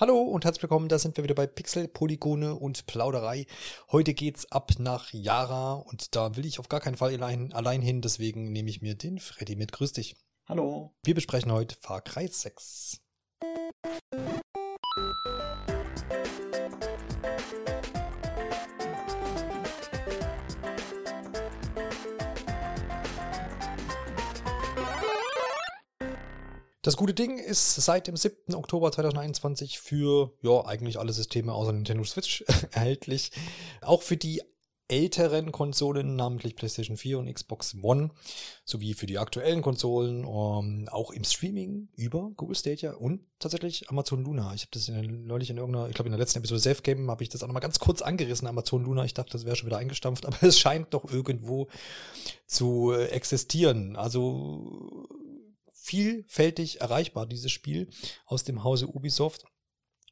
Hallo und herzlich willkommen, da sind wir wieder bei Pixel, Polygone und Plauderei. Heute geht's ab nach Yara und da will ich auf gar keinen Fall allein, allein hin, deswegen nehme ich mir den Freddy mit. Grüß dich. Hallo. Wir besprechen heute Far Cry 6. Das gute Ding ist seit dem 7. Oktober 2021 für ja eigentlich alle Systeme außer Nintendo Switch erhältlich. Auch für die älteren Konsolen, namentlich PlayStation 4 und Xbox One, sowie für die aktuellen Konsolen, um, ähm, auch im Streaming über Google Stadia und tatsächlich Amazon Luna. Ich habe das in, neulich in irgendeiner, ich glaube in der letzten Episode Safe Game habe ich das auch nochmal ganz kurz angerissen, Amazon Luna. Ich dachte, das wäre schon wieder eingestampft, aber es scheint doch irgendwo zu äh, existieren. Also vielfältig erreichbar, dieses Spiel aus dem Hause Ubisoft.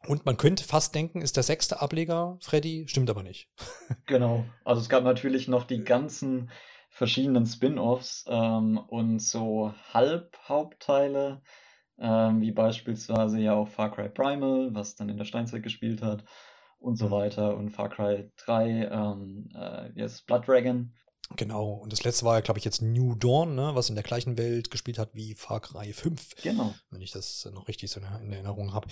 Und man könnte fast denken, ist der sechste Ableger Freddy, stimmt aber nicht. genau. Also es gab natürlich noch die ganzen verschiedenen Spin-offs ähm, und so Halbhauptteile, ähm, wie beispielsweise ja auch Far Cry Primal, was dann in der Steinzeit gespielt hat und so mhm. weiter und Far Cry 3, ähm, äh, yes, Blood Dragon Genau, und das letzte war ja, glaube ich, jetzt New Dawn, ne, was in der gleichen Welt gespielt hat wie Far Cry 5. Genau. Wenn ich das noch richtig so in Erinnerung habe.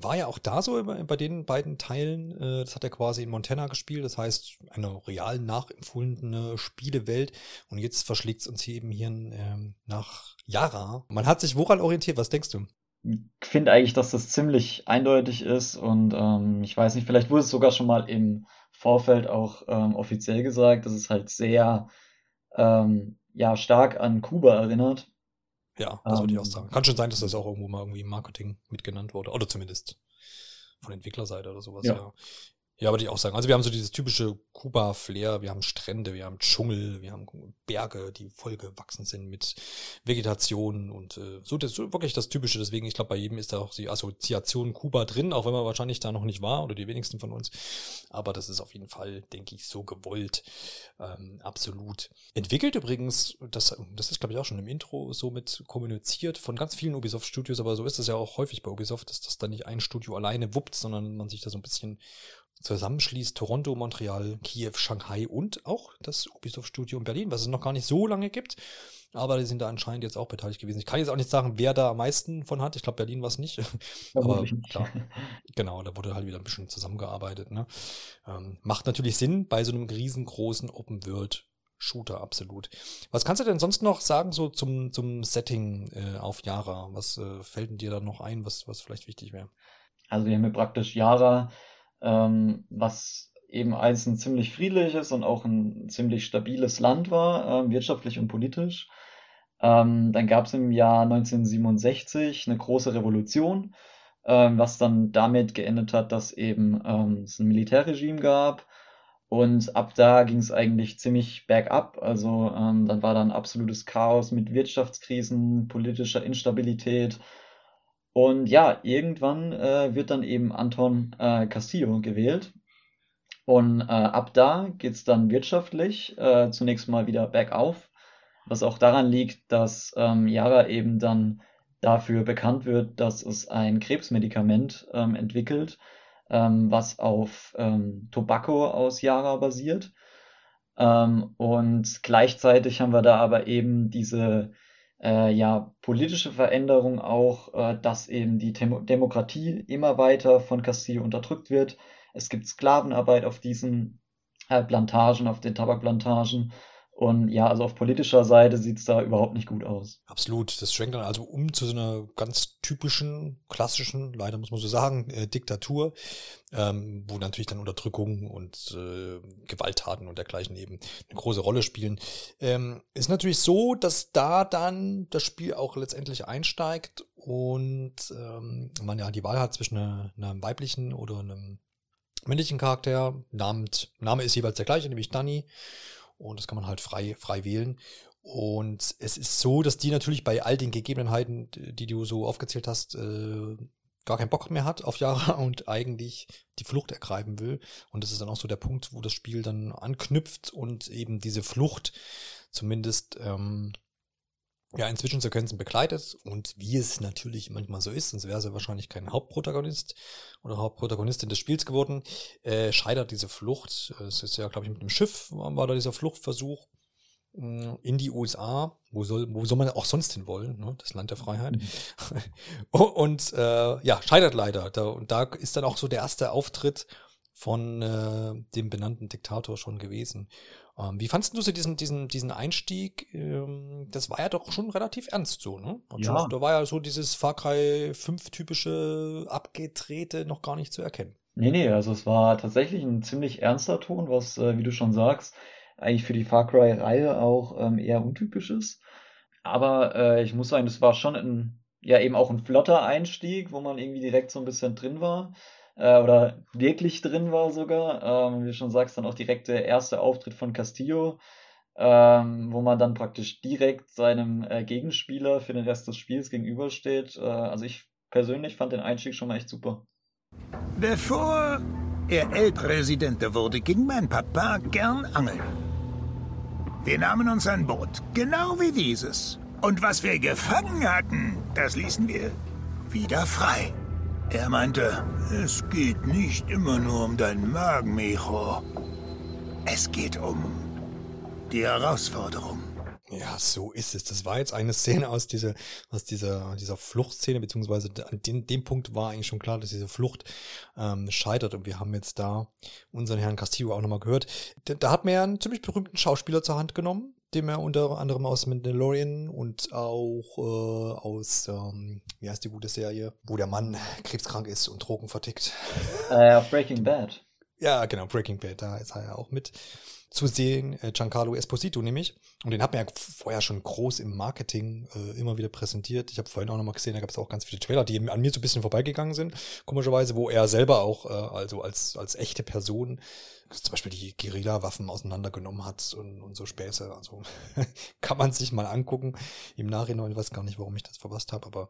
War ja auch da so bei den beiden Teilen, äh, das hat er quasi in Montana gespielt, das heißt eine real nachempfundene Spielewelt. Und jetzt verschlägt es uns hier eben hier ähm, nach Yara. Man hat sich woran orientiert, was denkst du? Ich finde eigentlich, dass das ziemlich eindeutig ist und ähm, ich weiß nicht, vielleicht wurde es sogar schon mal im Vorfeld auch ähm, offiziell gesagt, dass es halt sehr ähm, ja, stark an Kuba erinnert. Ja, das würde ich auch ähm, sagen. Kann schon sein, dass das auch irgendwo mal irgendwie im Marketing mitgenannt wurde. Oder zumindest von Entwicklerseite oder sowas. Ja. ja. Ja, würde ich auch sagen. Also wir haben so dieses typische Kuba-Flair, wir haben Strände, wir haben Dschungel, wir haben Berge, die vollgewachsen sind mit Vegetation und äh, so, das so wirklich das Typische. Deswegen, ich glaube, bei jedem ist da auch die Assoziation Kuba drin, auch wenn man wahrscheinlich da noch nicht war oder die wenigsten von uns. Aber das ist auf jeden Fall, denke ich, so gewollt. Ähm, absolut. Entwickelt übrigens, das, das ist, glaube ich, auch schon im Intro so mit kommuniziert von ganz vielen Ubisoft-Studios, aber so ist es ja auch häufig bei Ubisoft, dass das dann nicht ein Studio alleine wuppt, sondern man sich da so ein bisschen zusammenschließt Toronto, Montreal, Kiew, Shanghai und auch das Ubisoft-Studio in Berlin, was es noch gar nicht so lange gibt. Aber die sind da anscheinend jetzt auch beteiligt gewesen. Ich kann jetzt auch nicht sagen, wer da am meisten von hat. Ich glaube, Berlin war es nicht. Aber klar, genau, da wurde halt wieder ein bisschen zusammengearbeitet. Ne? Ähm, macht natürlich Sinn bei so einem riesengroßen Open-World Shooter, absolut. Was kannst du denn sonst noch sagen, so zum, zum Setting äh, auf Yara? Was äh, fällt dir da noch ein, was, was vielleicht wichtig wäre? Also wir haben hier praktisch Yara ähm, was eben als ein ziemlich friedliches und auch ein ziemlich stabiles Land war, äh, wirtschaftlich und politisch. Ähm, dann gab es im Jahr 1967 eine große Revolution, ähm, was dann damit geendet hat, dass eben ähm, es ein Militärregime gab. Und ab da ging es eigentlich ziemlich bergab. Also ähm, dann war dann absolutes Chaos mit Wirtschaftskrisen, politischer Instabilität und ja, irgendwann äh, wird dann eben Anton äh, Castillo gewählt. Und äh, ab da geht es dann wirtschaftlich äh, zunächst mal wieder bergauf, was auch daran liegt, dass ähm, Yara eben dann dafür bekannt wird, dass es ein Krebsmedikament ähm, entwickelt, ähm, was auf ähm, Tobacco aus Yara basiert. Ähm, und gleichzeitig haben wir da aber eben diese äh, ja, politische Veränderung auch, äh, dass eben die Dem Demokratie immer weiter von Castillo unterdrückt wird. Es gibt Sklavenarbeit auf diesen äh, Plantagen, auf den Tabakplantagen und ja, also auf politischer Seite sieht es da überhaupt nicht gut aus. Absolut. Das schwenkt dann also um zu so einer ganz typischen, klassischen, leider muss man so sagen, äh, Diktatur, ähm, wo natürlich dann Unterdrückung und äh, Gewalttaten und dergleichen eben eine große Rolle spielen. Ähm, ist natürlich so, dass da dann das Spiel auch letztendlich einsteigt und ähm, man ja die Wahl hat zwischen einer, einer weiblichen oder einem männlichen Charakter. Namens, Name ist jeweils der gleiche, nämlich Danny. Und das kann man halt frei, frei wählen. Und es ist so, dass die natürlich bei all den Gegebenheiten, die du so aufgezählt hast, äh, gar keinen Bock mehr hat auf Yara und eigentlich die Flucht ergreifen will. Und das ist dann auch so der Punkt, wo das Spiel dann anknüpft und eben diese Flucht zumindest ähm, ja in Zwischensequenzen begleitet und wie es natürlich manchmal so ist, sonst wäre sie wahrscheinlich kein Hauptprotagonist oder Hauptprotagonistin des Spiels geworden, äh, scheitert diese Flucht. Es ist ja, glaube ich, mit dem Schiff war da dieser Fluchtversuch mm, in die USA. Wo soll, wo soll man auch sonst hin wollen? Ne? Das Land der Freiheit. Mhm. und äh, ja, scheitert leider. Da, und da ist dann auch so der erste Auftritt von äh, dem benannten Diktator schon gewesen. Ähm, wie fandest du so diesen, diesen, diesen Einstieg? Ähm, das war ja doch schon relativ ernst so, ne? Also, ja. Da war ja so dieses Far Cry 5 typische Abgetrete noch gar nicht zu erkennen. Nee, nee, also es war tatsächlich ein ziemlich ernster Ton, was, äh, wie du schon sagst, eigentlich für die Far Cry-Reihe auch ähm, eher untypisch ist. Aber äh, ich muss sagen, das war schon ein, ja eben auch ein flotter Einstieg, wo man irgendwie direkt so ein bisschen drin war äh, oder wirklich drin war sogar. Ähm, wie du schon sagst, dann auch direkt der erste Auftritt von Castillo, ähm, wo man dann praktisch direkt seinem äh, Gegenspieler für den Rest des Spiels gegenübersteht. Äh, also ich persönlich fand den Einstieg schon mal echt super. Bevor er El-Präsidente wurde, ging mein Papa gern angeln. Wir nahmen uns ein Boot, genau wie dieses. Und was wir gefangen hatten, das ließen wir wieder frei. Er meinte, es geht nicht immer nur um deinen Magen, Micho. Es geht um die Herausforderung. Ja, so ist es. Das war jetzt eine Szene aus dieser, aus dieser, dieser Fluchtszene, beziehungsweise an dem, dem Punkt war eigentlich schon klar, dass diese Flucht ähm, scheitert. Und wir haben jetzt da unseren Herrn Castillo auch nochmal gehört. Da, da hat man ja einen ziemlich berühmten Schauspieler zur Hand genommen, dem er unter anderem aus Mandalorian und auch äh, aus, ähm, wie heißt die gute Serie, wo der Mann krebskrank ist und Drogen vertickt. Äh, Breaking Bad. Ja, genau, Breaking Bad, da ist er ja auch mit zu sehen, äh, Giancarlo Esposito nämlich. Und den hat man ja vorher schon groß im Marketing äh, immer wieder präsentiert. Ich habe vorhin auch nochmal gesehen, da gab es auch ganz viele Trailer, die an mir so ein bisschen vorbeigegangen sind, komischerweise, wo er selber auch, äh, also als, als echte Person zum Beispiel die Guerilla-Waffen auseinandergenommen hat und, und so Späße. Also kann man sich mal angucken. Im Nachhinein, ich weiß gar nicht, warum ich das verpasst habe, aber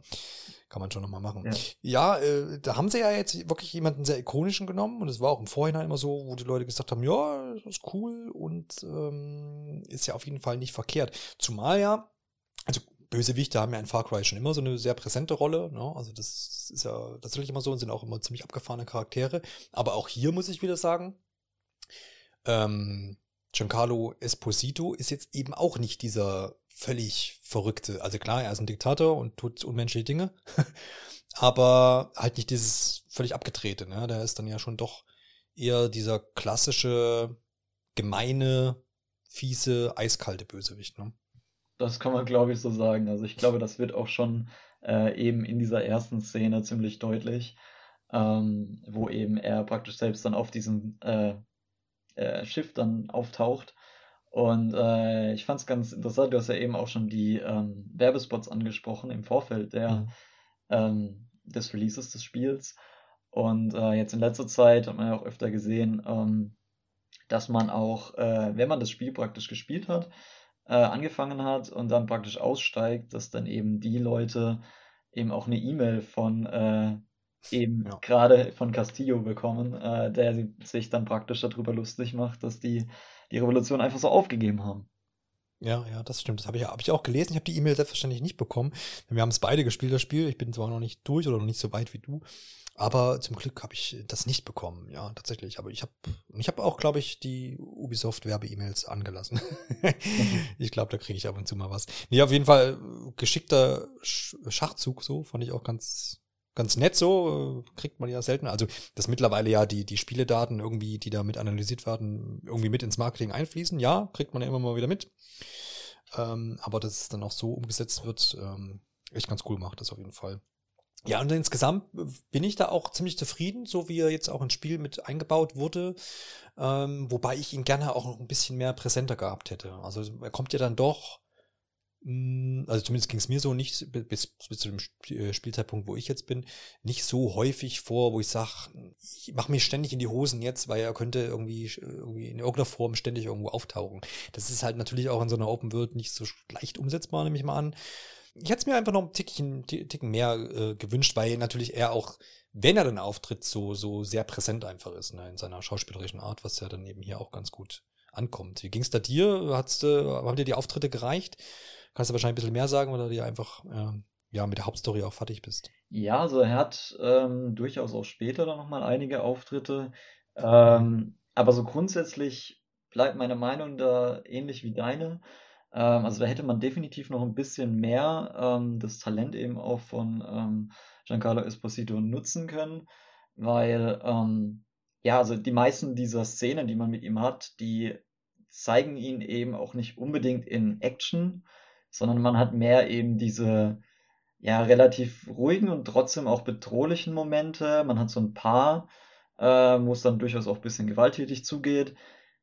kann man schon nochmal machen. Ja, ja äh, da haben sie ja jetzt wirklich jemanden sehr ikonischen genommen und es war auch im Vorhinein immer so, wo die Leute gesagt haben, ja, das ist cool und ähm, ist ja auf jeden Fall nicht verkehrt. Zumal ja, also Bösewichte haben ja in Far Cry schon immer so eine sehr präsente Rolle. Ne? Also das ist ja tatsächlich immer so und sind auch immer ziemlich abgefahrene Charaktere. Aber auch hier muss ich wieder sagen, ähm, Giancarlo Esposito ist jetzt eben auch nicht dieser völlig verrückte. Also klar, er ist ein Diktator und tut unmenschliche Dinge, aber halt nicht dieses völlig abgedrehte. Ne? Der ist dann ja schon doch eher dieser klassische, gemeine, fiese, eiskalte Bösewicht. Ne? Das kann man, glaube ich, so sagen. Also ich glaube, das wird auch schon äh, eben in dieser ersten Szene ziemlich deutlich, ähm, wo eben er praktisch selbst dann auf diesem äh, äh, Schiff dann auftaucht. Und äh, ich fand es ganz interessant, du hast ja eben auch schon die ähm, Werbespots angesprochen im Vorfeld der, mhm. ähm, des Releases des Spiels. Und äh, jetzt in letzter Zeit hat man ja auch öfter gesehen, ähm, dass man auch, äh, wenn man das Spiel praktisch gespielt hat, äh, angefangen hat und dann praktisch aussteigt, dass dann eben die Leute eben auch eine E-Mail von äh, eben ja. gerade von Castillo bekommen, äh, der sich dann praktisch darüber lustig macht, dass die die Revolution einfach so aufgegeben haben. Ja, ja, das stimmt. Das habe ich, hab ich auch gelesen. Ich habe die E-Mail selbstverständlich nicht bekommen. Wir haben es beide gespielt, das Spiel. Ich bin zwar noch nicht durch oder noch nicht so weit wie du, aber zum Glück habe ich das nicht bekommen. Ja, tatsächlich. Aber ich habe ich habe auch, glaube ich, die Ubisoft-Werbe-E-Mails angelassen. ich glaube, da kriege ich ab und zu mal was. Nee, auf jeden Fall geschickter Schachzug, so fand ich auch ganz ganz nett so, äh, kriegt man ja selten. Also, dass mittlerweile ja die, die Spieledaten irgendwie, die da mit analysiert werden, irgendwie mit ins Marketing einfließen, ja, kriegt man ja immer mal wieder mit. Ähm, aber dass es dann auch so umgesetzt wird, ähm, echt ganz cool macht das auf jeden Fall. Ja, und insgesamt bin ich da auch ziemlich zufrieden, so wie er jetzt auch ins Spiel mit eingebaut wurde. Ähm, wobei ich ihn gerne auch noch ein bisschen mehr präsenter gehabt hätte. Also er kommt ja dann doch also zumindest ging es mir so nicht bis, bis zu dem äh, Spielzeitpunkt, wo ich jetzt bin, nicht so häufig vor, wo ich sage, ich mache mich ständig in die Hosen jetzt, weil er könnte irgendwie, irgendwie in irgendeiner Form ständig irgendwo auftauchen. Das ist halt natürlich auch in so einer Open World nicht so leicht umsetzbar, nehme ich mal an. Ich hätte es mir einfach noch ein Tickchen, Ticken mehr äh, gewünscht, weil natürlich er auch, wenn er dann auftritt, so, so sehr präsent einfach ist, ne, in seiner schauspielerischen Art, was ja dann eben hier auch ganz gut ankommt. Wie ging es da dir? Hat's, äh, haben dir die Auftritte gereicht? Kannst du wahrscheinlich ein bisschen mehr sagen oder dir einfach äh, ja, mit der Hauptstory auch fertig bist? Ja, also er hat ähm, durchaus auch später dann nochmal einige Auftritte. Ähm, aber so grundsätzlich bleibt meine Meinung da ähnlich wie deine. Ähm, also da hätte man definitiv noch ein bisschen mehr ähm, das Talent eben auch von ähm, Giancarlo Esposito nutzen können, weil ähm, ja, also die meisten dieser Szenen, die man mit ihm hat, die zeigen ihn eben auch nicht unbedingt in Action, sondern man hat mehr eben diese ja relativ ruhigen und trotzdem auch bedrohlichen Momente. Man hat so ein paar, äh, wo es dann durchaus auch ein bisschen gewalttätig zugeht.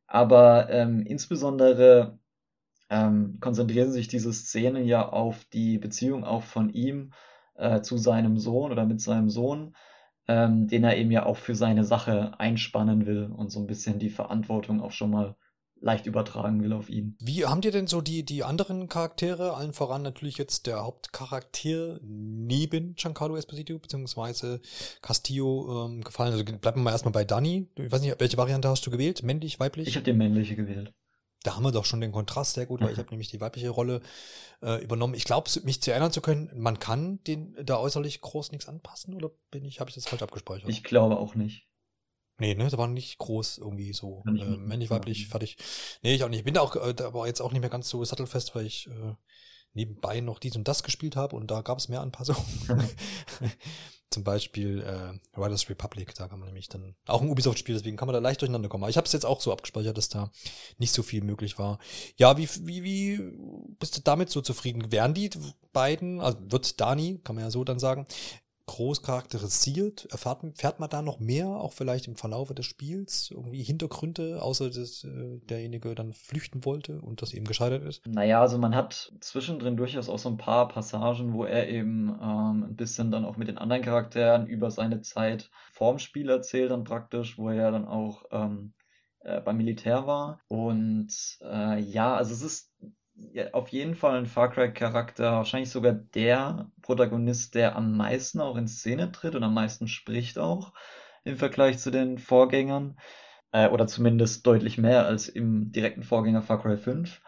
Aber ähm, insbesondere ähm, konzentrieren sich diese Szenen ja auf die Beziehung auch von ihm äh, zu seinem Sohn oder mit seinem Sohn, ähm, den er eben ja auch für seine Sache einspannen will und so ein bisschen die Verantwortung auch schon mal leicht übertragen will auf ihn. Wie haben dir denn so die, die anderen Charaktere, allen voran natürlich jetzt der Hauptcharakter neben Giancarlo Esposito bzw. Castillo ähm, gefallen? Also bleiben wir mal erstmal bei Dani. Ich weiß nicht, welche Variante hast du gewählt? Männlich, weiblich? Ich habe die männliche gewählt. Da haben wir doch schon den Kontrast sehr gut, weil ich habe nämlich die weibliche Rolle äh, übernommen. Ich glaube, mich zu erinnern zu können, man kann den da äußerlich groß nichts anpassen oder bin ich, habe ich das falsch abgespeichert? Ich glaube auch nicht. Nee, ne, da war nicht groß irgendwie so äh, männlich, weiblich, fertig. Nee, ich auch nicht. Ich bin da auch, äh, da war jetzt auch nicht mehr ganz so sattelfest, weil ich äh, nebenbei noch dies und das gespielt habe und da gab es mehr Anpassungen. Zum Beispiel äh, Riders Republic, da kann man nämlich dann auch ein Ubisoft-Spiel, deswegen kann man da leicht durcheinander kommen. Aber ich habe es jetzt auch so abgespeichert, dass da nicht so viel möglich war. Ja, wie, wie, wie bist du damit so zufrieden? Wären die beiden, also wird Dani, kann man ja so dann sagen, groß charakterisiert? Erfährt, erfährt man da noch mehr, auch vielleicht im Verlaufe des Spiels? Irgendwie Hintergründe, außer dass äh, derjenige dann flüchten wollte und das eben gescheitert ist? Naja, also man hat zwischendrin durchaus auch so ein paar Passagen, wo er eben ähm, ein bisschen dann auch mit den anderen Charakteren über seine Zeit vorm Spiel erzählt, dann praktisch, wo er dann auch ähm, äh, beim Militär war. Und äh, ja, also es ist auf jeden Fall ein Far Cry-Charakter, wahrscheinlich sogar der Protagonist, der am meisten auch in Szene tritt und am meisten spricht auch im Vergleich zu den Vorgängern. Äh, oder zumindest deutlich mehr als im direkten Vorgänger Far Cry 5.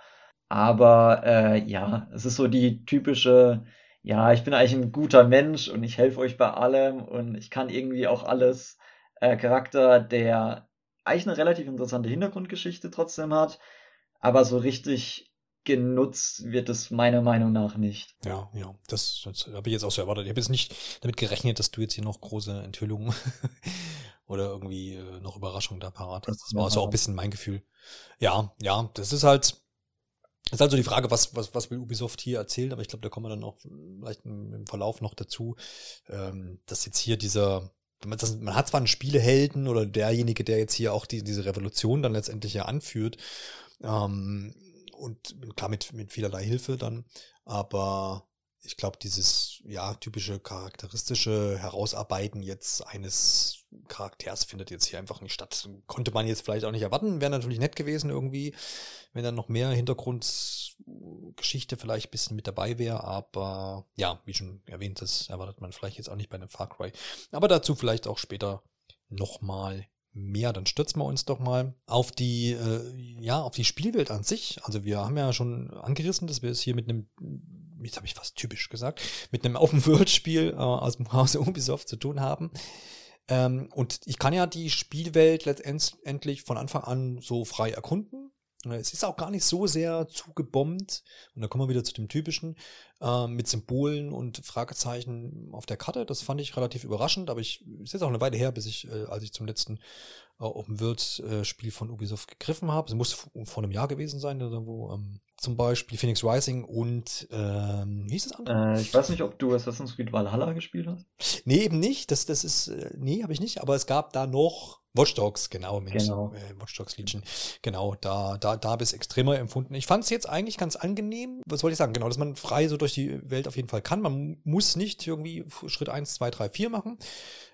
Aber äh, ja, es ist so die typische, ja, ich bin eigentlich ein guter Mensch und ich helfe euch bei allem und ich kann irgendwie auch alles. Äh, Charakter, der eigentlich eine relativ interessante Hintergrundgeschichte trotzdem hat, aber so richtig genutzt wird es meiner Meinung nach nicht. Ja, ja, das, das habe ich jetzt auch so erwartet. Ich habe jetzt nicht damit gerechnet, dass du jetzt hier noch große Enthüllungen oder irgendwie äh, noch Überraschungen da parat hast. Das war ja. so auch ein bisschen mein Gefühl. Ja, ja, das ist halt, das ist also die Frage, was, was, was will Ubisoft hier erzählen, aber ich glaube, da kommen wir dann auch vielleicht im, im Verlauf noch dazu, ähm, dass jetzt hier dieser, man, das, man hat zwar einen Spielehelden oder derjenige, der jetzt hier auch die, diese Revolution dann letztendlich ja anführt, ähm, und klar mit, mit vielerlei Hilfe dann, aber ich glaube, dieses ja typische charakteristische Herausarbeiten jetzt eines Charakters findet jetzt hier einfach nicht statt. Konnte man jetzt vielleicht auch nicht erwarten, wäre natürlich nett gewesen irgendwie, wenn dann noch mehr Hintergrundgeschichte vielleicht ein bisschen mit dabei wäre, aber ja, wie schon erwähnt, das erwartet man vielleicht jetzt auch nicht bei einem Far Cry. Aber dazu vielleicht auch später nochmal mehr, dann stürzen wir uns doch mal auf die, äh, ja, auf die Spielwelt an sich. Also wir haben ja schon angerissen, dass wir es hier mit einem, jetzt habe ich fast typisch gesagt, mit einem Open-World-Spiel äh, aus dem Hause Ubisoft zu tun haben. Ähm, und ich kann ja die Spielwelt letztendlich von Anfang an so frei erkunden. Es ist auch gar nicht so sehr zugebombt. Und da kommen wir wieder zu dem typischen äh, mit Symbolen und Fragezeichen auf der Karte. Das fand ich relativ überraschend, aber ich ist jetzt auch eine Weile her, bis ich, äh, als ich zum letzten äh, Open World äh, Spiel von Ubisoft gegriffen habe. Es muss vor einem Jahr gewesen sein, wo ähm, zum Beispiel Phoenix Rising und ähm, wie hieß das andere? Äh, ich weiß nicht, ob du Assassin's Creed Valhalla gespielt hast. Nee, eben nicht. Das, das ist, äh, nee, habe ich nicht, aber es gab da noch Watch Dogs, genau, mit genau. Äh, Watch Dogs Legion. Genau, da, da, da habe ich es extremer empfunden. Ich fand es jetzt eigentlich ganz angenehm. Was wollte ich sagen? Genau, dass man frei so durch die Welt auf jeden Fall kann. Man muss nicht irgendwie Schritt eins, zwei, drei, vier machen,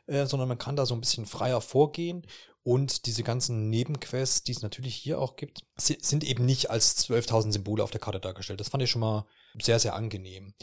äh, sondern man kann da so ein bisschen freier vorgehen. Und diese ganzen Nebenquests, die es natürlich hier auch gibt, sind eben nicht als 12.000 Symbole auf der Karte dargestellt. Das fand ich schon mal sehr, sehr angenehm.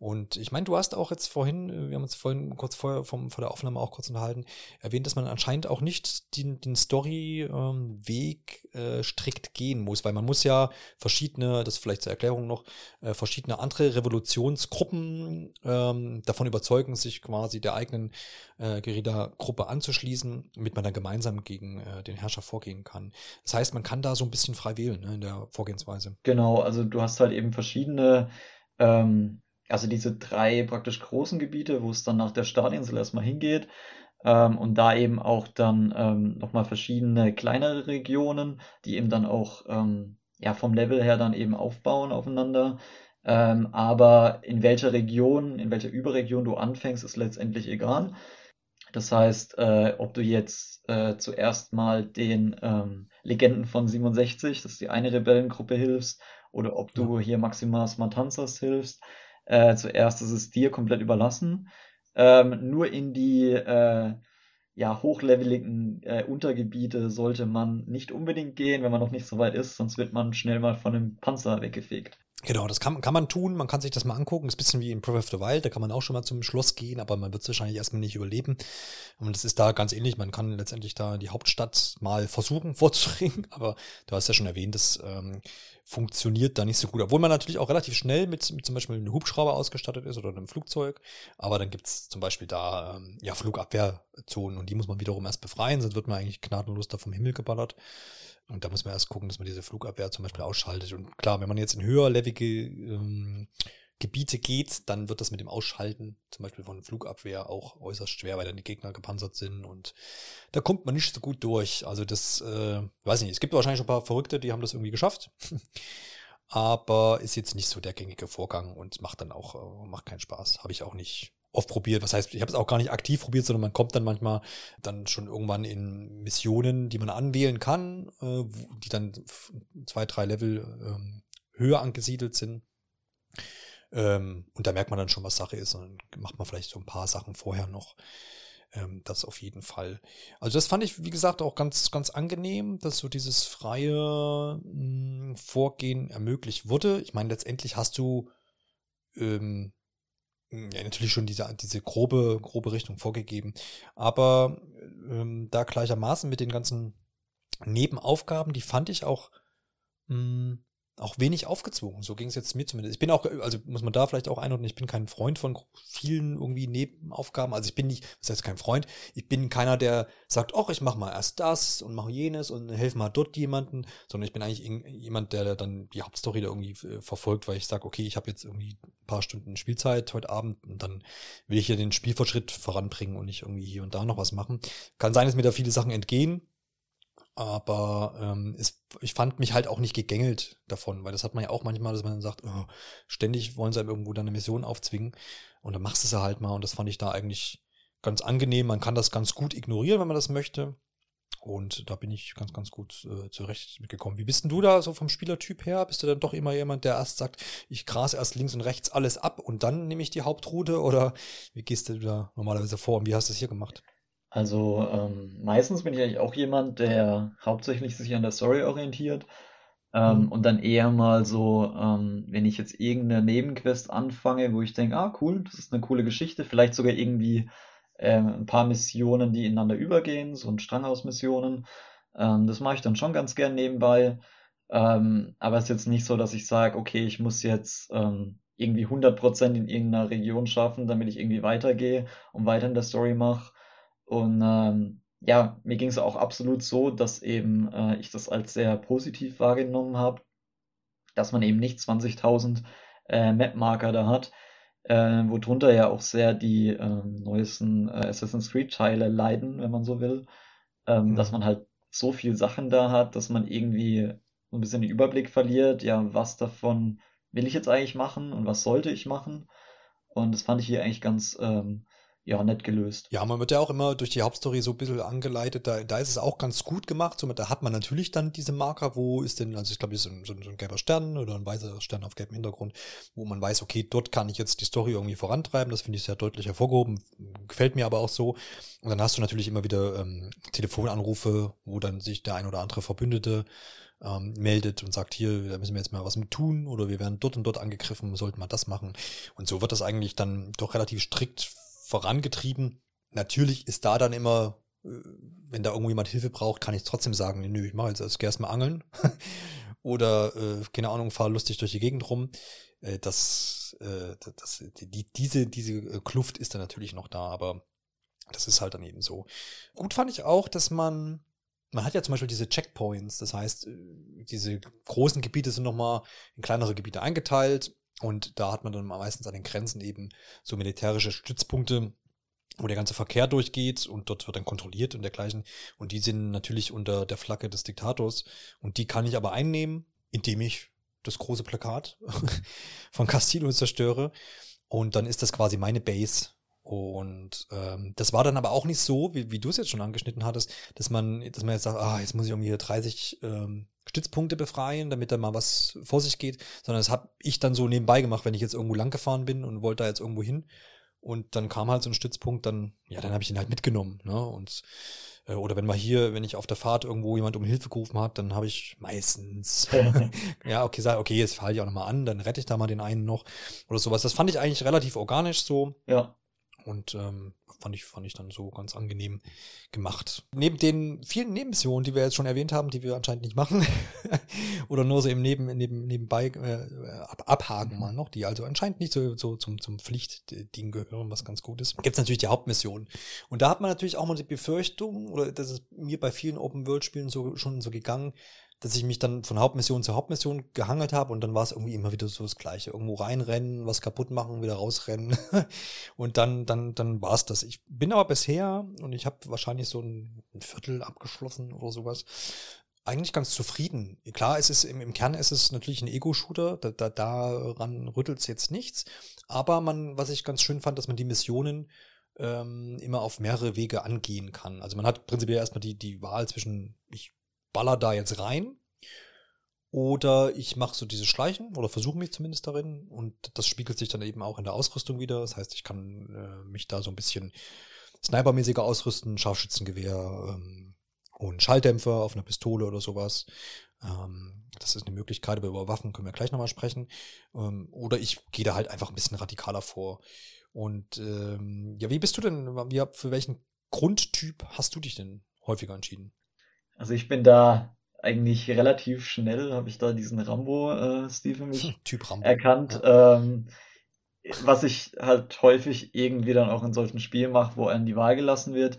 Und ich meine, du hast auch jetzt vorhin, äh, wir haben uns vorhin kurz vor, vom, vor der Aufnahme auch kurz unterhalten, erwähnt, dass man anscheinend auch nicht den, den Story-Weg ähm, äh, strikt gehen muss, weil man muss ja verschiedene, das vielleicht zur Erklärung noch, äh, verschiedene andere Revolutionsgruppen ähm, davon überzeugen, sich quasi der eigenen äh, Guerilla-Gruppe anzuschließen, damit man dann gemeinsam gegen äh, den Herrscher vorgehen kann. Das heißt, man kann da so ein bisschen frei wählen ne, in der Vorgehensweise. Genau, also du hast halt eben verschiedene ähm, also diese drei praktisch großen Gebiete, wo es dann nach der Stadionsel erstmal hingeht. Ähm, und da eben auch dann ähm, nochmal verschiedene kleinere Regionen, die eben dann auch ähm, ja, vom Level her dann eben aufbauen aufeinander. Ähm, aber in welcher Region, in welcher Überregion du anfängst, ist letztendlich egal. Das heißt, äh, ob du jetzt äh, zuerst mal den ähm, Legenden von 67, das ist die eine Rebellengruppe, hilfst, oder ob du ja. hier Maximas Matanzas hilfst, äh, zuerst ist es dir komplett überlassen. Ähm, nur in die äh, ja, hochleveligen äh, Untergebiete sollte man nicht unbedingt gehen, wenn man noch nicht so weit ist, sonst wird man schnell mal von einem Panzer weggefegt. Genau, das kann, kann man tun, man kann sich das mal angucken. Das ist ein bisschen wie in Breath of the Wild, da kann man auch schon mal zum Schloss gehen, aber man wird es wahrscheinlich erstmal nicht überleben. Und das ist da ganz ähnlich. Man kann letztendlich da die Hauptstadt mal versuchen vorzudringen, aber du hast ja schon erwähnt, das ähm, funktioniert da nicht so gut. Obwohl man natürlich auch relativ schnell mit, mit zum Beispiel einem Hubschrauber ausgestattet ist oder einem Flugzeug. Aber dann gibt's zum Beispiel da ähm, ja Flugabwehrzonen und die muss man wiederum erst befreien, sonst wird man eigentlich gnadenlos da vom Himmel geballert. Und da muss man erst gucken, dass man diese Flugabwehr zum Beispiel ausschaltet. Und klar, wenn man jetzt in höherlevige ähm, Gebiete geht, dann wird das mit dem Ausschalten zum Beispiel von Flugabwehr auch äußerst schwer, weil dann die Gegner gepanzert sind und da kommt man nicht so gut durch. Also das, äh, weiß nicht, es gibt wahrscheinlich schon ein paar Verrückte, die haben das irgendwie geschafft. Aber ist jetzt nicht so der gängige Vorgang und macht dann auch, äh, macht keinen Spaß. Habe ich auch nicht oft probiert. Was heißt, ich habe es auch gar nicht aktiv probiert, sondern man kommt dann manchmal dann schon irgendwann in Missionen, die man anwählen kann, äh, die dann zwei, drei Level ähm, höher angesiedelt sind. Ähm, und da merkt man dann schon, was Sache ist. Und dann macht man vielleicht so ein paar Sachen vorher noch. Ähm, das auf jeden Fall. Also das fand ich, wie gesagt, auch ganz, ganz angenehm, dass so dieses freie mh, hm, Vorgehen ermöglicht wurde. Ich meine, letztendlich hast du ähm, ja, natürlich schon diese, diese grobe, grobe Richtung vorgegeben. Aber ähm, da gleichermaßen mit den ganzen Nebenaufgaben, die fand ich auch mh, hm, auch wenig aufgezwungen. So ging es jetzt mir zumindest. Ich bin auch, also muss man da vielleicht auch einordnen, ich bin kein Freund von vielen irgendwie Nebenaufgaben. Also ich bin nicht, was heißt kein Freund, ich bin keiner, der sagt, ach, ich mach mal erst das und mache jenes und helfe mal dort jemanden, sondern ich bin eigentlich jemand, der dann die Hauptstory da irgendwie äh, verfolgt, weil ich sage, okay, ich habe jetzt irgendwie ein paar Stunden Spielzeit heute Abend und dann will ich ja den Spielfortschritt voranbringen und nicht irgendwie hier und da noch was machen. Kann sein, dass mir da viele Sachen entgehen, aber ähm, es, ich fand mich halt auch nicht gegängelt davon, weil das hat man ja auch manchmal, dass man sagt, oh, ständig wollen sie einem irgendwo dann eine Mission aufzwingen und dann machst du sie halt mal und das fand ich da eigentlich ganz angenehm. Man kann das ganz gut ignorieren, wenn man das möchte. Und da bin ich ganz, ganz gut äh, zurecht mitgekommen. Wie bist denn du da so vom Spielertyp her? Bist du dann doch immer jemand, der erst sagt, ich grase erst links und rechts alles ab und dann nehme ich die Hauptroute? Oder wie gehst du da normalerweise vor und wie hast du es hier gemacht? Also ähm, meistens bin ich eigentlich auch jemand, der hauptsächlich sich an der Story orientiert. Ähm, mhm. Und dann eher mal so, ähm, wenn ich jetzt irgendeine Nebenquest anfange, wo ich denke, ah cool, das ist eine coole Geschichte, vielleicht sogar irgendwie ähm, ein paar Missionen, die ineinander übergehen, so ein Strang aus Missionen. Ähm, das mache ich dann schon ganz gern nebenbei. Ähm, aber es ist jetzt nicht so, dass ich sage, okay, ich muss jetzt ähm, irgendwie 100% in irgendeiner Region schaffen, damit ich irgendwie weitergehe und weiter in der Story mache. Und ähm, ja, mir ging es auch absolut so, dass eben äh, ich das als sehr positiv wahrgenommen habe, dass man eben nicht 20.000 äh, Map-Marker da hat, äh, worunter ja auch sehr die äh, neuesten äh, Assassin's Creed-Teile leiden, wenn man so will, ähm, mhm. dass man halt so viel Sachen da hat, dass man irgendwie so ein bisschen den Überblick verliert, ja, was davon will ich jetzt eigentlich machen und was sollte ich machen. Und das fand ich hier eigentlich ganz ähm, ja, nett gelöst. Ja, man wird ja auch immer durch die Hauptstory so ein bisschen angeleitet. Da, da ist es auch ganz gut gemacht. So, da hat man natürlich dann diese Marker, wo ist denn, also ich glaube, ist so ein, so ein gelber Stern oder ein weißer Stern auf gelbem Hintergrund, wo man weiß, okay, dort kann ich jetzt die Story irgendwie vorantreiben. Das finde ich sehr deutlich hervorgehoben. Gefällt mir aber auch so. Und dann hast du natürlich immer wieder ähm, Telefonanrufe, wo dann sich der ein oder andere Verbündete ähm, meldet und sagt, hier, da müssen wir jetzt mal was mit tun oder wir werden dort und dort angegriffen, sollten wir das machen. Und so wird das eigentlich dann doch relativ strikt vorangetrieben. Natürlich ist da dann immer, äh, wenn da irgendwo jemand Hilfe braucht, kann ich trotzdem sagen, nö, ich mache jetzt erst erstmal angeln. Oder, äh, keine Ahnung, fahre lustig durch die Gegend rum. Äh, das, äh, das, die, diese, diese äh, Kluft ist dann natürlich noch da, aber das ist halt dann eben so. Gut fand ich auch, dass man, man hat ja zum Beispiel diese Checkpoints, das heißt, äh, diese großen Gebiete sind nochmal in kleinere Gebiete eingeteilt und da hat man dann meistens an den Grenzen eben so militärische Stützpunkte, wo der ganze Verkehr durchgeht und dort wird dann kontrolliert und dergleichen. Und die sind natürlich unter der Flagge des Diktators. Und die kann ich aber einnehmen, indem ich das große Plakat von Castillo zerstöre. Und dann ist das quasi meine Base. Und ähm, das war dann aber auch nicht so, wie, wie du es jetzt schon angeschnitten hattest, dass man, dass man jetzt sagt, ah, jetzt muss ich irgendwie hier 30 ähm, Stützpunkte befreien, damit da mal was vor sich geht, sondern das habe ich dann so nebenbei gemacht, wenn ich jetzt irgendwo lang gefahren bin und wollte da jetzt irgendwo hin. Und dann kam halt so ein Stützpunkt, dann, ja, dann habe ich ihn halt mitgenommen. Ne? Und äh, oder wenn mal hier, wenn ich auf der Fahrt irgendwo jemand um Hilfe gerufen hat, dann habe ich meistens, ja, okay, sag, okay, jetzt fahre ich auch nochmal an, dann rette ich da mal den einen noch oder sowas. Das fand ich eigentlich relativ organisch so. Ja. Und ähm, fand ich, fand ich dann so ganz angenehm gemacht. Neben den vielen Nebenmissionen, die wir jetzt schon erwähnt haben, die wir anscheinend nicht machen, oder nur so im Neben, neben, nebenbei äh, ab, abhaken mal noch, die also anscheinend nicht so, so zum, zum Pflichtding gehören, was ganz gut ist, gibt es natürlich die Hauptmission. Und da hat man natürlich auch mal die Befürchtung, oder das ist mir bei vielen Open-World-Spielen so schon so gegangen, dass ich mich dann von Hauptmission zu Hauptmission gehangelt habe und dann war es irgendwie immer wieder so das Gleiche. Irgendwo reinrennen, was kaputt machen, wieder rausrennen. und dann, dann, dann war es das. Ich bin aber bisher, und ich habe wahrscheinlich so ein, ein, Viertel abgeschlossen oder sowas, eigentlich ganz zufrieden. Klar, es ist im, im Kern ist es natürlich ein Ego-Shooter, da, da, daran rüttelt es jetzt nichts. Aber man, was ich ganz schön fand, dass man die Missionen ähm, immer auf mehrere Wege angehen kann. Also man hat prinzipiell erstmal die, die Wahl zwischen, ich baller da jetzt rein oder ich mache so diese Schleichen oder versuche mich zumindest darin und das spiegelt sich dann eben auch in der Ausrüstung wieder. Das heißt, ich kann äh, mich da so ein bisschen snipermäßiger ausrüsten, Scharfschützengewehr ähm, und Schalldämpfer auf einer Pistole oder sowas. Ähm, das ist eine Möglichkeit, aber über Waffen können wir gleich nochmal sprechen. Ähm, oder ich gehe da halt einfach ein bisschen radikaler vor. Und ähm, ja, wie bist du denn, wie, für welchen Grundtyp hast du dich denn häufiger entschieden? Also ich bin da eigentlich relativ schnell, habe ich da diesen Rambo-Stil äh, für mich typ Rambo. erkannt. Ja. Ähm, was ich halt häufig irgendwie dann auch in solchen Spielen mache, wo einem die Wahl gelassen wird.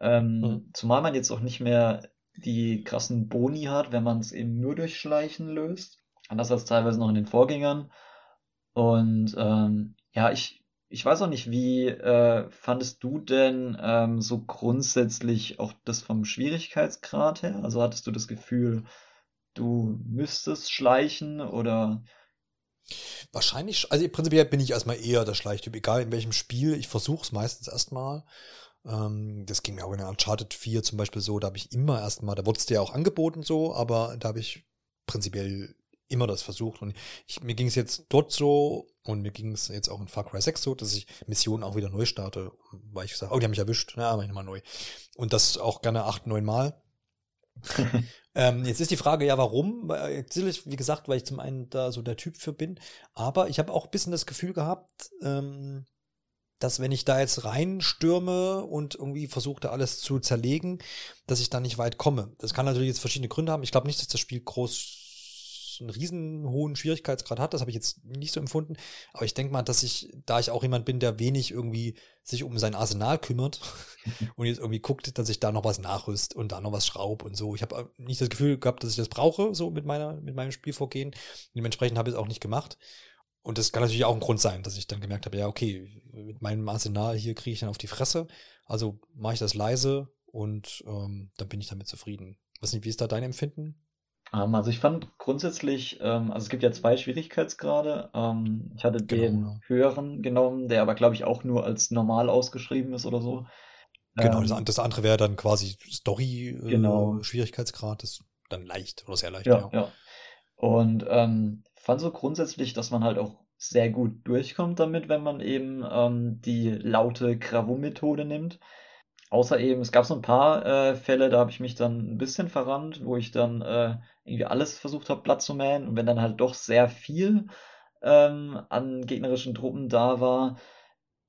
Ähm, mhm. Zumal man jetzt auch nicht mehr die krassen Boni hat, wenn man es eben nur durch Schleichen löst. Anders als teilweise noch in den Vorgängern. Und ähm, ja, ich ich weiß auch nicht, wie äh, fandest du denn ähm, so grundsätzlich auch das vom Schwierigkeitsgrad her? Also hattest du das Gefühl, du müsstest schleichen oder? Wahrscheinlich, also prinzipiell bin ich erstmal eher der Schleichtyp, egal in welchem Spiel. Ich versuche es meistens erstmal. Ähm, das ging mir auch in Uncharted 4 zum Beispiel so, da habe ich immer erstmal, da wurde es dir auch angeboten so, aber da habe ich prinzipiell immer das versucht. Und ich, mir ging es jetzt dort so und mir ging es jetzt auch in Far Cry 6 so, dass ich Missionen auch wieder neu starte, weil ich gesagt oh, die haben mich erwischt, na, mach ich nochmal neu. Und das auch gerne acht, neun Mal. ähm, jetzt ist die Frage, ja, warum? Natürlich, wie gesagt, weil ich zum einen da so der Typ für bin, aber ich habe auch ein bisschen das Gefühl gehabt, ähm, dass wenn ich da jetzt reinstürme und irgendwie versuche, da alles zu zerlegen, dass ich da nicht weit komme. Das kann natürlich jetzt verschiedene Gründe haben. Ich glaube nicht, dass das Spiel groß einen riesen hohen Schwierigkeitsgrad hat. Das habe ich jetzt nicht so empfunden. Aber ich denke mal, dass ich, da ich auch jemand bin, der wenig irgendwie sich um sein Arsenal kümmert und jetzt irgendwie guckt, dass ich da noch was nachrüst und da noch was schraub und so. Ich habe nicht das Gefühl gehabt, dass ich das brauche, so mit meiner, mit meinem Spielvorgehen. Dementsprechend habe ich es auch nicht gemacht. Und das kann natürlich auch ein Grund sein, dass ich dann gemerkt habe, ja, okay, mit meinem Arsenal hier kriege ich dann auf die Fresse. Also mache ich das leise und ähm, dann bin ich damit zufrieden. Was nicht, wie ist da dein Empfinden? Ähm, also ich fand grundsätzlich, ähm, also es gibt ja zwei Schwierigkeitsgrade. Ähm, ich hatte Genau, den ja. höheren genommen, der aber, glaube ich, auch nur als normal ausgeschrieben ist oder so. Genau, das, Ähm, das andere wäre dann quasi Genau. Story-Schwierigkeitsgrad, das ist dann leicht oder sehr leicht, ja, ja. ja. Und ähm, fand so grundsätzlich, dass man halt auch sehr gut durchkommt damit, wenn man eben ähm, die laute Gravur-Methode nimmt. Außer eben, es gab so ein paar äh, Fälle, da habe ich mich dann ein bisschen verrannt, wo ich dann äh, irgendwie alles versucht habe, platt zu mähen. Und wenn dann halt doch sehr viel ähm, an gegnerischen Truppen da war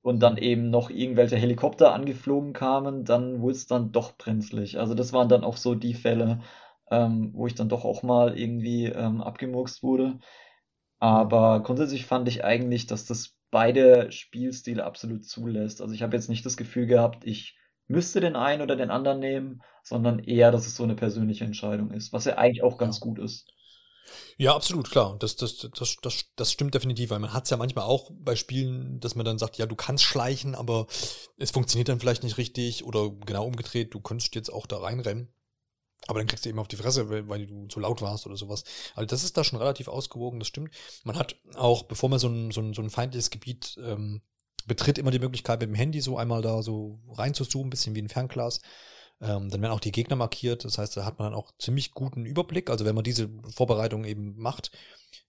und dann eben noch irgendwelche Helikopter angeflogen kamen, dann wurde es dann doch brenzlig. Also das waren dann auch so die Fälle, ähm, wo ich dann doch auch mal irgendwie ähm, abgemurkst wurde. Aber grundsätzlich fand ich eigentlich, dass das beide Spielstile absolut zulässt. Also ich habe jetzt nicht das Gefühl gehabt, ich müsste den einen oder den anderen nehmen, sondern eher, dass es so eine persönliche Entscheidung ist, was ja eigentlich auch ganz Ja. gut ist. Ja, absolut, klar. Das, das, das, das, das stimmt definitiv, weil man hat es ja manchmal auch bei Spielen, dass man dann sagt, ja, du kannst schleichen, aber es funktioniert dann vielleicht nicht richtig oder genau umgedreht, du könntest jetzt auch da reinrennen. Aber dann kriegst du eben auf die Fresse, weil, weil du zu laut warst oder sowas. Also das ist da schon relativ ausgewogen, das stimmt. Man hat auch, bevor man so ein, so ein, so ein feindliches Gebiet ähm, betritt, immer die Möglichkeit, mit dem Handy so einmal da so rein zu zoomen, ein bisschen wie ein Fernglas. Ähm, dann werden auch die Gegner markiert. Das heißt, da hat man dann auch ziemlich guten Überblick. Also wenn man diese Vorbereitung eben macht,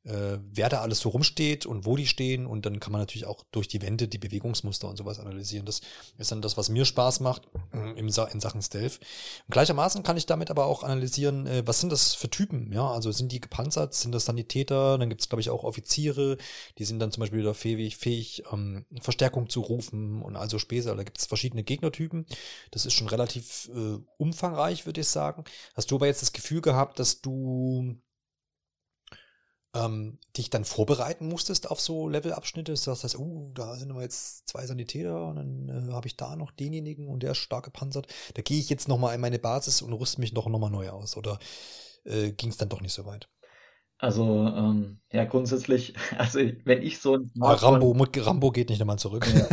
äh, wer da alles so rumsteht und wo die stehen. Und dann kann man natürlich auch durch die Wände die Bewegungsmuster und sowas analysieren. Das ist dann das, was mir Spaß macht äh, im Sa in Sachen Stealth. Und gleichermaßen kann ich damit aber auch analysieren, äh, was sind das für Typen? Ja, also sind die gepanzert, sind das Sanitäter? Dann gibt es, glaube ich, auch Offiziere, die sind dann zum Beispiel wieder fähig, fähig ähm, Verstärkung zu rufen und also Späße. Da gibt es verschiedene Gegnertypen. Das ist schon relativ äh, umfangreich, würde ich sagen. Hast du aber jetzt das Gefühl gehabt, dass du ähm, dich dann vorbereiten musstest auf so Levelabschnitte, dass du sagst, uh, da sind aber jetzt zwei Sanitäter und dann äh, habe ich da noch denjenigen und der ist stark gepanzert. Da gehe ich jetzt nochmal in meine Basis und rüste mich doch nochmal neu aus. Oder äh, ging es dann doch nicht so weit? Also, ähm, ja, grundsätzlich, also wenn ich so ein Ah, Rambo, Rambo geht nicht nochmal zurück. Ja.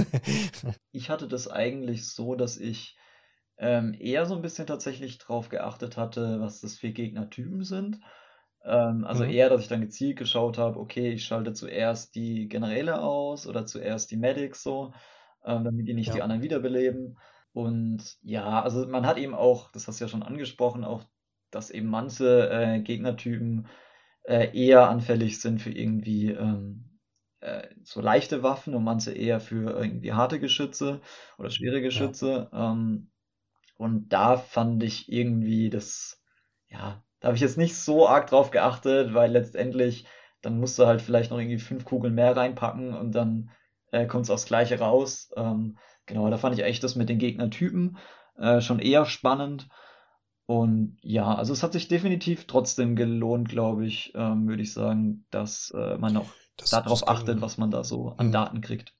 Ich hatte das eigentlich so, dass ich ähm, eher so ein bisschen tatsächlich drauf geachtet hatte, was das für Gegnertypen sind. Ähm, also Mhm. eher, dass ich dann gezielt geschaut habe, okay, ich schalte zuerst die Generäle aus oder zuerst die Medics so, ähm, damit die nicht Ja. die anderen wiederbeleben. Und ja, also man hat eben auch, das hast du ja schon angesprochen, auch, dass eben manche äh, Gegnertypen äh, eher anfällig sind für irgendwie ähm, äh, so leichte Waffen und manche eher für irgendwie harte Geschütze oder schwere Geschütze. Ähm, und da fand ich irgendwie das, ja, da habe ich jetzt nicht so arg drauf geachtet, weil letztendlich dann musst du halt vielleicht noch irgendwie fünf Kugeln mehr reinpacken und dann äh, kommt es aufs Gleiche raus. Ähm, genau, da fand ich eigentlich das mit den Gegnertypen äh, schon eher spannend. Und ja, also es hat sich definitiv trotzdem gelohnt, glaube ich, ähm, würde ich sagen, dass äh, man auch Das- darauf das achtet, was man da so an Mhm. Daten kriegt.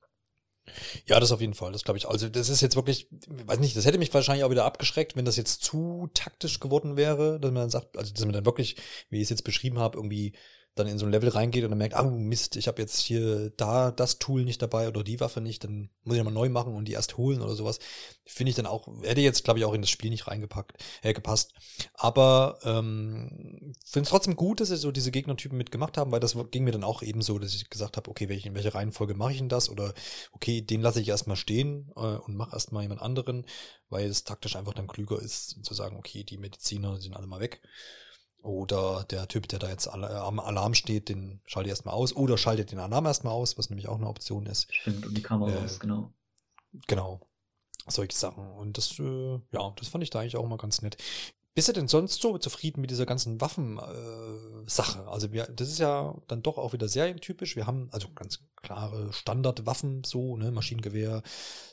Ja, das auf jeden Fall, das glaube ich. Also das ist jetzt wirklich, weiß nicht, das hätte mich wahrscheinlich auch wieder abgeschreckt, wenn das jetzt zu taktisch geworden wäre, dass man dann sagt, also dass man dann wirklich, wie ich es jetzt beschrieben habe, irgendwie dann in so ein Level reingeht und dann merkt, ah Mist, ich habe jetzt hier da das Tool nicht dabei oder die Waffe nicht, dann muss ich nochmal neu machen und die erst holen oder sowas. Finde ich dann auch, hätte jetzt, glaube ich, auch in das Spiel nicht reingepackt, äh, gepasst. Aber ähm, finde es trotzdem gut, dass sie so diese Gegnertypen mitgemacht haben, weil das ging mir dann auch eben so, dass ich gesagt habe, okay, welche, in welcher Reihenfolge mache ich denn das? Oder okay, den lasse ich erstmal stehen äh, und mache erstmal jemand anderen, weil es taktisch einfach dann klüger ist, zu sagen, okay, die Mediziner sind alle mal weg. Oder der Typ, der da jetzt äh, am Alarm steht, den schalte ich erstmal aus. Oder schaltet den Alarm erstmal aus, was nämlich auch eine Option ist. Stimmt, und die Kameras, Äh, genau. Genau. Solche Sachen. Und das, äh, ja, das fand ich da eigentlich auch mal ganz nett. Bist du denn sonst so zufrieden mit dieser ganzen Waffen-Sache? Äh, also wir, das ist ja dann doch auch wieder serientypisch. Wir haben also ganz klare Standardwaffen, so, ne, Maschinengewehr,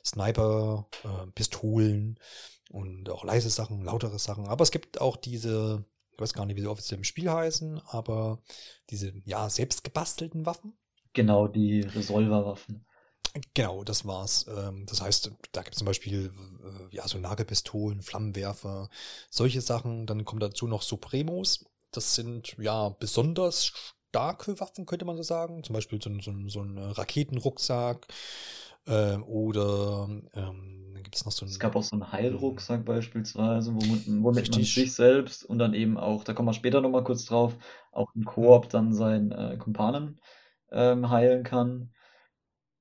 Sniper, äh, Pistolen und auch leise Sachen, lautere Sachen. Aber es gibt auch diese, ich weiß gar nicht, wie sie offiziell im Spiel heißen, aber diese, ja, selbst gebastelten Waffen. Genau, die Resolverwaffen. Genau, das war's. Ähm, Das heißt, da gibt es zum Beispiel äh, ja so Nagelpistolen, Flammenwerfer, solche Sachen. Dann kommt dazu noch Supremos. Das sind ja besonders starke Waffen, könnte man so sagen. Zum Beispiel so, so, so ein Raketenrucksack. Ähm, oder ähm, gibt es noch so einen. Es gab auch so einen Heilrucksack beispielsweise, womit, womit man sich selbst und dann eben auch, da kommen wir später nochmal kurz drauf, auch im Koop dann seinen äh, Kumpanen ähm, heilen kann.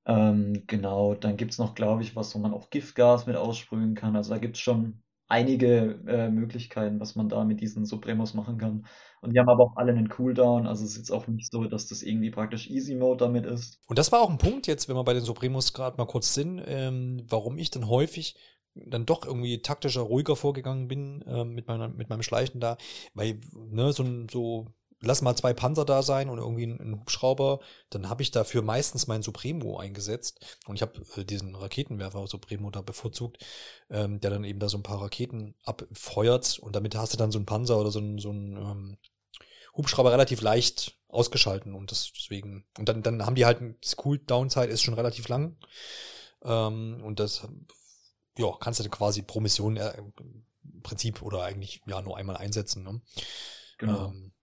Ähm, genau, dann gibt es noch, glaube ich, was, wo man auch Giftgas mit aussprühen kann. Also da gibt es schon einige äh, Möglichkeiten, was man da mit diesen Supremos machen kann. Und die haben aber auch alle einen Cooldown, also es ist jetzt auch nicht so, dass das irgendwie praktisch Easy Mode damit ist. Und das war auch ein Punkt jetzt, wenn wir bei den Supremos gerade mal kurz sind, ähm, warum ich dann häufig dann doch irgendwie taktischer, ruhiger vorgegangen bin äh, mit, meiner, mit meinem Schleichen da, weil ne, so, so lass mal zwei Panzer da sein und irgendwie einen Hubschrauber, dann habe ich dafür meistens meinen Supremo eingesetzt. Und ich habe äh, diesen Raketenwerfer Supremo da bevorzugt, ähm, der dann eben da so ein paar Raketen abfeuert und damit hast du dann so einen Panzer oder so einen, so einen ähm, Hubschrauber relativ leicht ausgeschalten und das deswegen, und dann, dann haben die halt, das Cooldown-Zeit ist schon relativ lang. Ähm, und das, ja, kannst du quasi pro Mission äh, im Prinzip oder eigentlich ja nur einmal einsetzen. Ne? Genau. Ähm,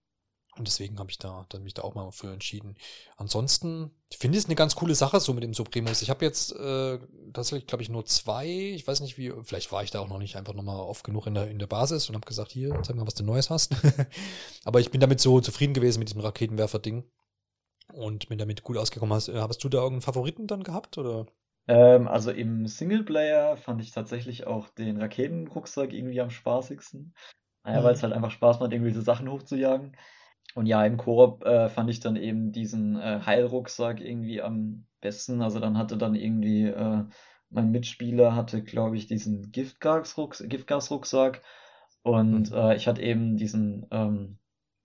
und deswegen habe ich da dann mich da auch mal für entschieden. Ansonsten finde ich es eine ganz coole Sache so mit dem Supremus. Ich habe jetzt äh, tatsächlich, glaube ich, nur zwei. Ich weiß nicht wie, vielleicht war ich da auch noch nicht einfach nochmal oft genug in der, in der Basis und habe gesagt, hier, zeig mal, was du Neues hast. Aber ich bin damit so zufrieden gewesen mit diesem Raketenwerfer-Ding und bin damit gut ausgekommen. Hast, äh, hast du da irgendeinen Favoriten dann gehabt oder? Ähm, also im Singleplayer fand ich tatsächlich auch den Raketenrucksack irgendwie am spaßigsten. Naja, mhm. weil es halt einfach Spaß macht, irgendwie so Sachen hochzujagen. Und ja, im Koop äh, fand ich dann eben diesen äh, Heilrucksack irgendwie am besten. Also dann hatte dann irgendwie äh, mein Mitspieler hatte, glaube ich, diesen Giftgasrucksack, Giftgasrucksack und mhm. äh, ich hatte eben diesen ähm,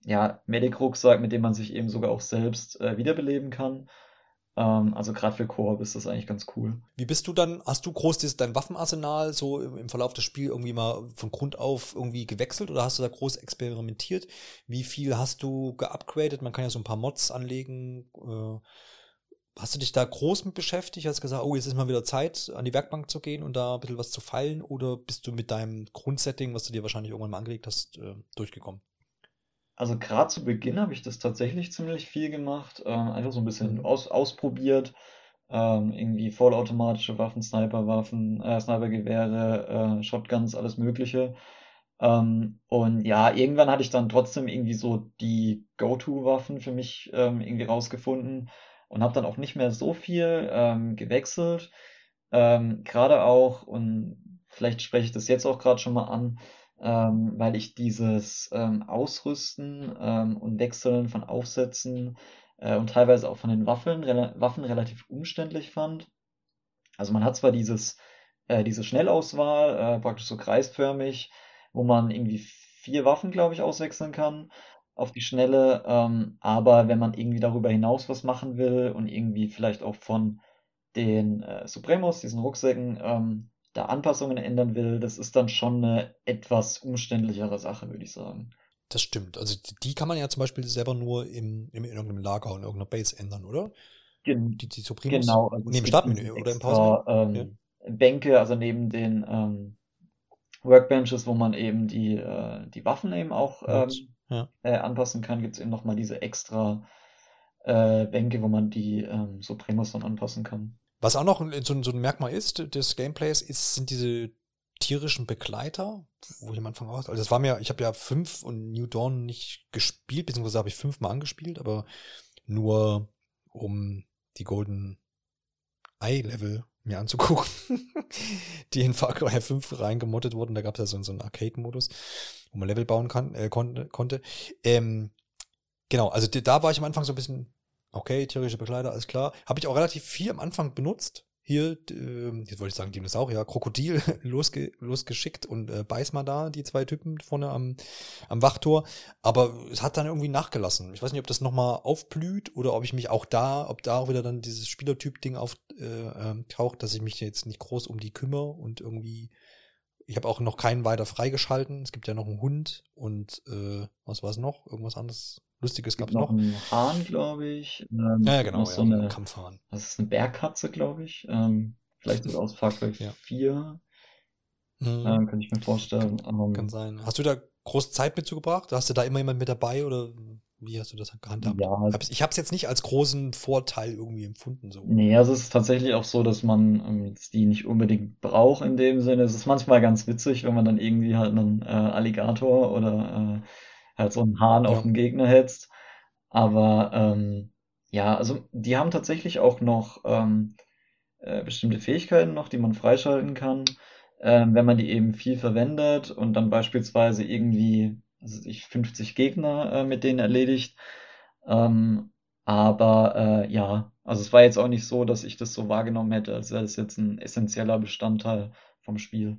ja, Medic-Rucksack, mit dem man sich eben sogar auch selbst äh, wiederbeleben kann. Ähm, also gerade für Koop ist das eigentlich ganz cool. Wie bist du dann, hast du groß dieses, dein Waffenarsenal so im, Verlauf des Spiels irgendwie mal von Grund auf irgendwie gewechselt oder hast du da groß experimentiert? Wie viel hast du geupgradet? Man kann ja so ein paar Mods anlegen. Äh, hast du dich da groß mit beschäftigt? Hast du gesagt, oh, jetzt ist mal wieder Zeit, an die Werkbank zu gehen und da ein bisschen was zu feilen? Oder bist du mit deinem Grundsetting, was du dir wahrscheinlich irgendwann mal angelegt hast, äh, durchgekommen? Also gerade zu Beginn habe ich das tatsächlich ziemlich viel gemacht, ähm, einfach so ein bisschen mhm. aus, ausprobiert, ähm, irgendwie vollautomatische Waffen, Sniperwaffen, äh, Snipergewehre, äh, Shotguns, alles Mögliche. Ähm, und ja, irgendwann hatte ich dann trotzdem irgendwie so die Go-To-Waffen für mich ähm, irgendwie rausgefunden und habe dann auch nicht mehr so viel ähm, gewechselt. Ähm, gerade auch, und vielleicht spreche ich das jetzt auch gerade schon mal an, ähm, weil ich dieses ähm, Ausrüsten ähm, und Wechseln von Aufsätzen äh, und teilweise auch von den Waffen, rela Waffen relativ umständlich fand. Also man hat zwar dieses, äh, diese Schnellauswahl, äh, praktisch so kreisförmig, wo man irgendwie vier Waffen, glaube ich, auswechseln kann auf die Schnelle, ähm, aber wenn man irgendwie darüber hinaus was machen will und irgendwie vielleicht auch von den äh, Supremos, diesen Rucksäcken, ähm, da Anpassungen ändern will, das ist dann schon eine etwas umständlichere Sache, würde ich sagen. Das stimmt. Also die kann man ja zum Beispiel selber nur im, im, in irgendeinem Lager in irgendeiner Base ändern, oder? Gen die, die Supremus? Genau. Also neben Startmenü oder im Pausenmenü? Ähm, ja. Bänke, also neben den ähm, Workbenches, wo man eben die, äh, die Waffen eben auch ähm, ja. äh, anpassen kann, gibt es eben nochmal diese extra äh, Bänke, wo man die ähm, Supremos dann anpassen kann. Was auch noch so, so ein Merkmal ist des Gameplays, ist, sind diese tierischen Begleiter, wo ich am Anfang auch, also das war mir, ich habe ja fünf und New Dawn nicht gespielt, beziehungsweise habe ich fünfmal angespielt, aber nur um die Golden Eye Level mir anzugucken, die in Far Cry 5 reingemottet wurden. Da gab es ja so, so einen Arcade-Modus, wo man Level bauen kann, äh, konnte. konnte. Ähm, genau, also da war ich am Anfang so ein bisschen Okay, tierische Begleiter, alles klar. Habe ich auch relativ viel am Anfang benutzt. Hier, äh, jetzt wollte ich sagen Dinosaurier, Krokodil losge losgeschickt und äh, beiß mal da, die zwei Typen vorne am, am Wachtor. Aber es hat dann irgendwie nachgelassen. Ich weiß nicht, ob das nochmal aufblüht oder ob ich mich auch da, ob da auch wieder dann dieses Spielertyp-Ding auftaucht, äh, ähm, dass ich mich jetzt nicht groß um die kümmere und irgendwie ich habe auch noch keinen weiter freigeschalten. Es gibt ja noch einen Hund und äh, was war es noch? Irgendwas anderes Lustiges gab es noch. einen Hahn, glaube ich. Ähm, ja, ja, genau. Ja, so eine, Kampfhahn. Das ist eine Bergkatze, glaube ich. Ähm, vielleicht sogar aus Cry ja. 4. Mhm. Ähm, kann ich mir vorstellen. Kann, kann, sein. Hast du da große Zeit mitzugebracht? Hast du da immer jemand mit dabei oder wie hast du das gehandhabt? Ja. Ich habe es jetzt nicht als großen Vorteil irgendwie empfunden. So. Nee, also es ist tatsächlich auch so, dass man ähm, die nicht unbedingt braucht in dem Sinne. Es ist manchmal ganz witzig, wenn man dann irgendwie halt einen äh, Alligator oder äh, halt so einen Hahn ja. auf den Gegner hetzt. Aber ähm, ja, also die haben tatsächlich auch noch ähm, äh, bestimmte Fähigkeiten noch, die man freischalten kann, ähm, wenn man die eben viel verwendet und dann beispielsweise irgendwie also ich 50 Gegner äh, mit denen erledigt. Ähm, aber äh, ja, also es war jetzt auch nicht so, dass ich das so wahrgenommen hätte, als wäre das jetzt ein essentieller Bestandteil vom Spiel.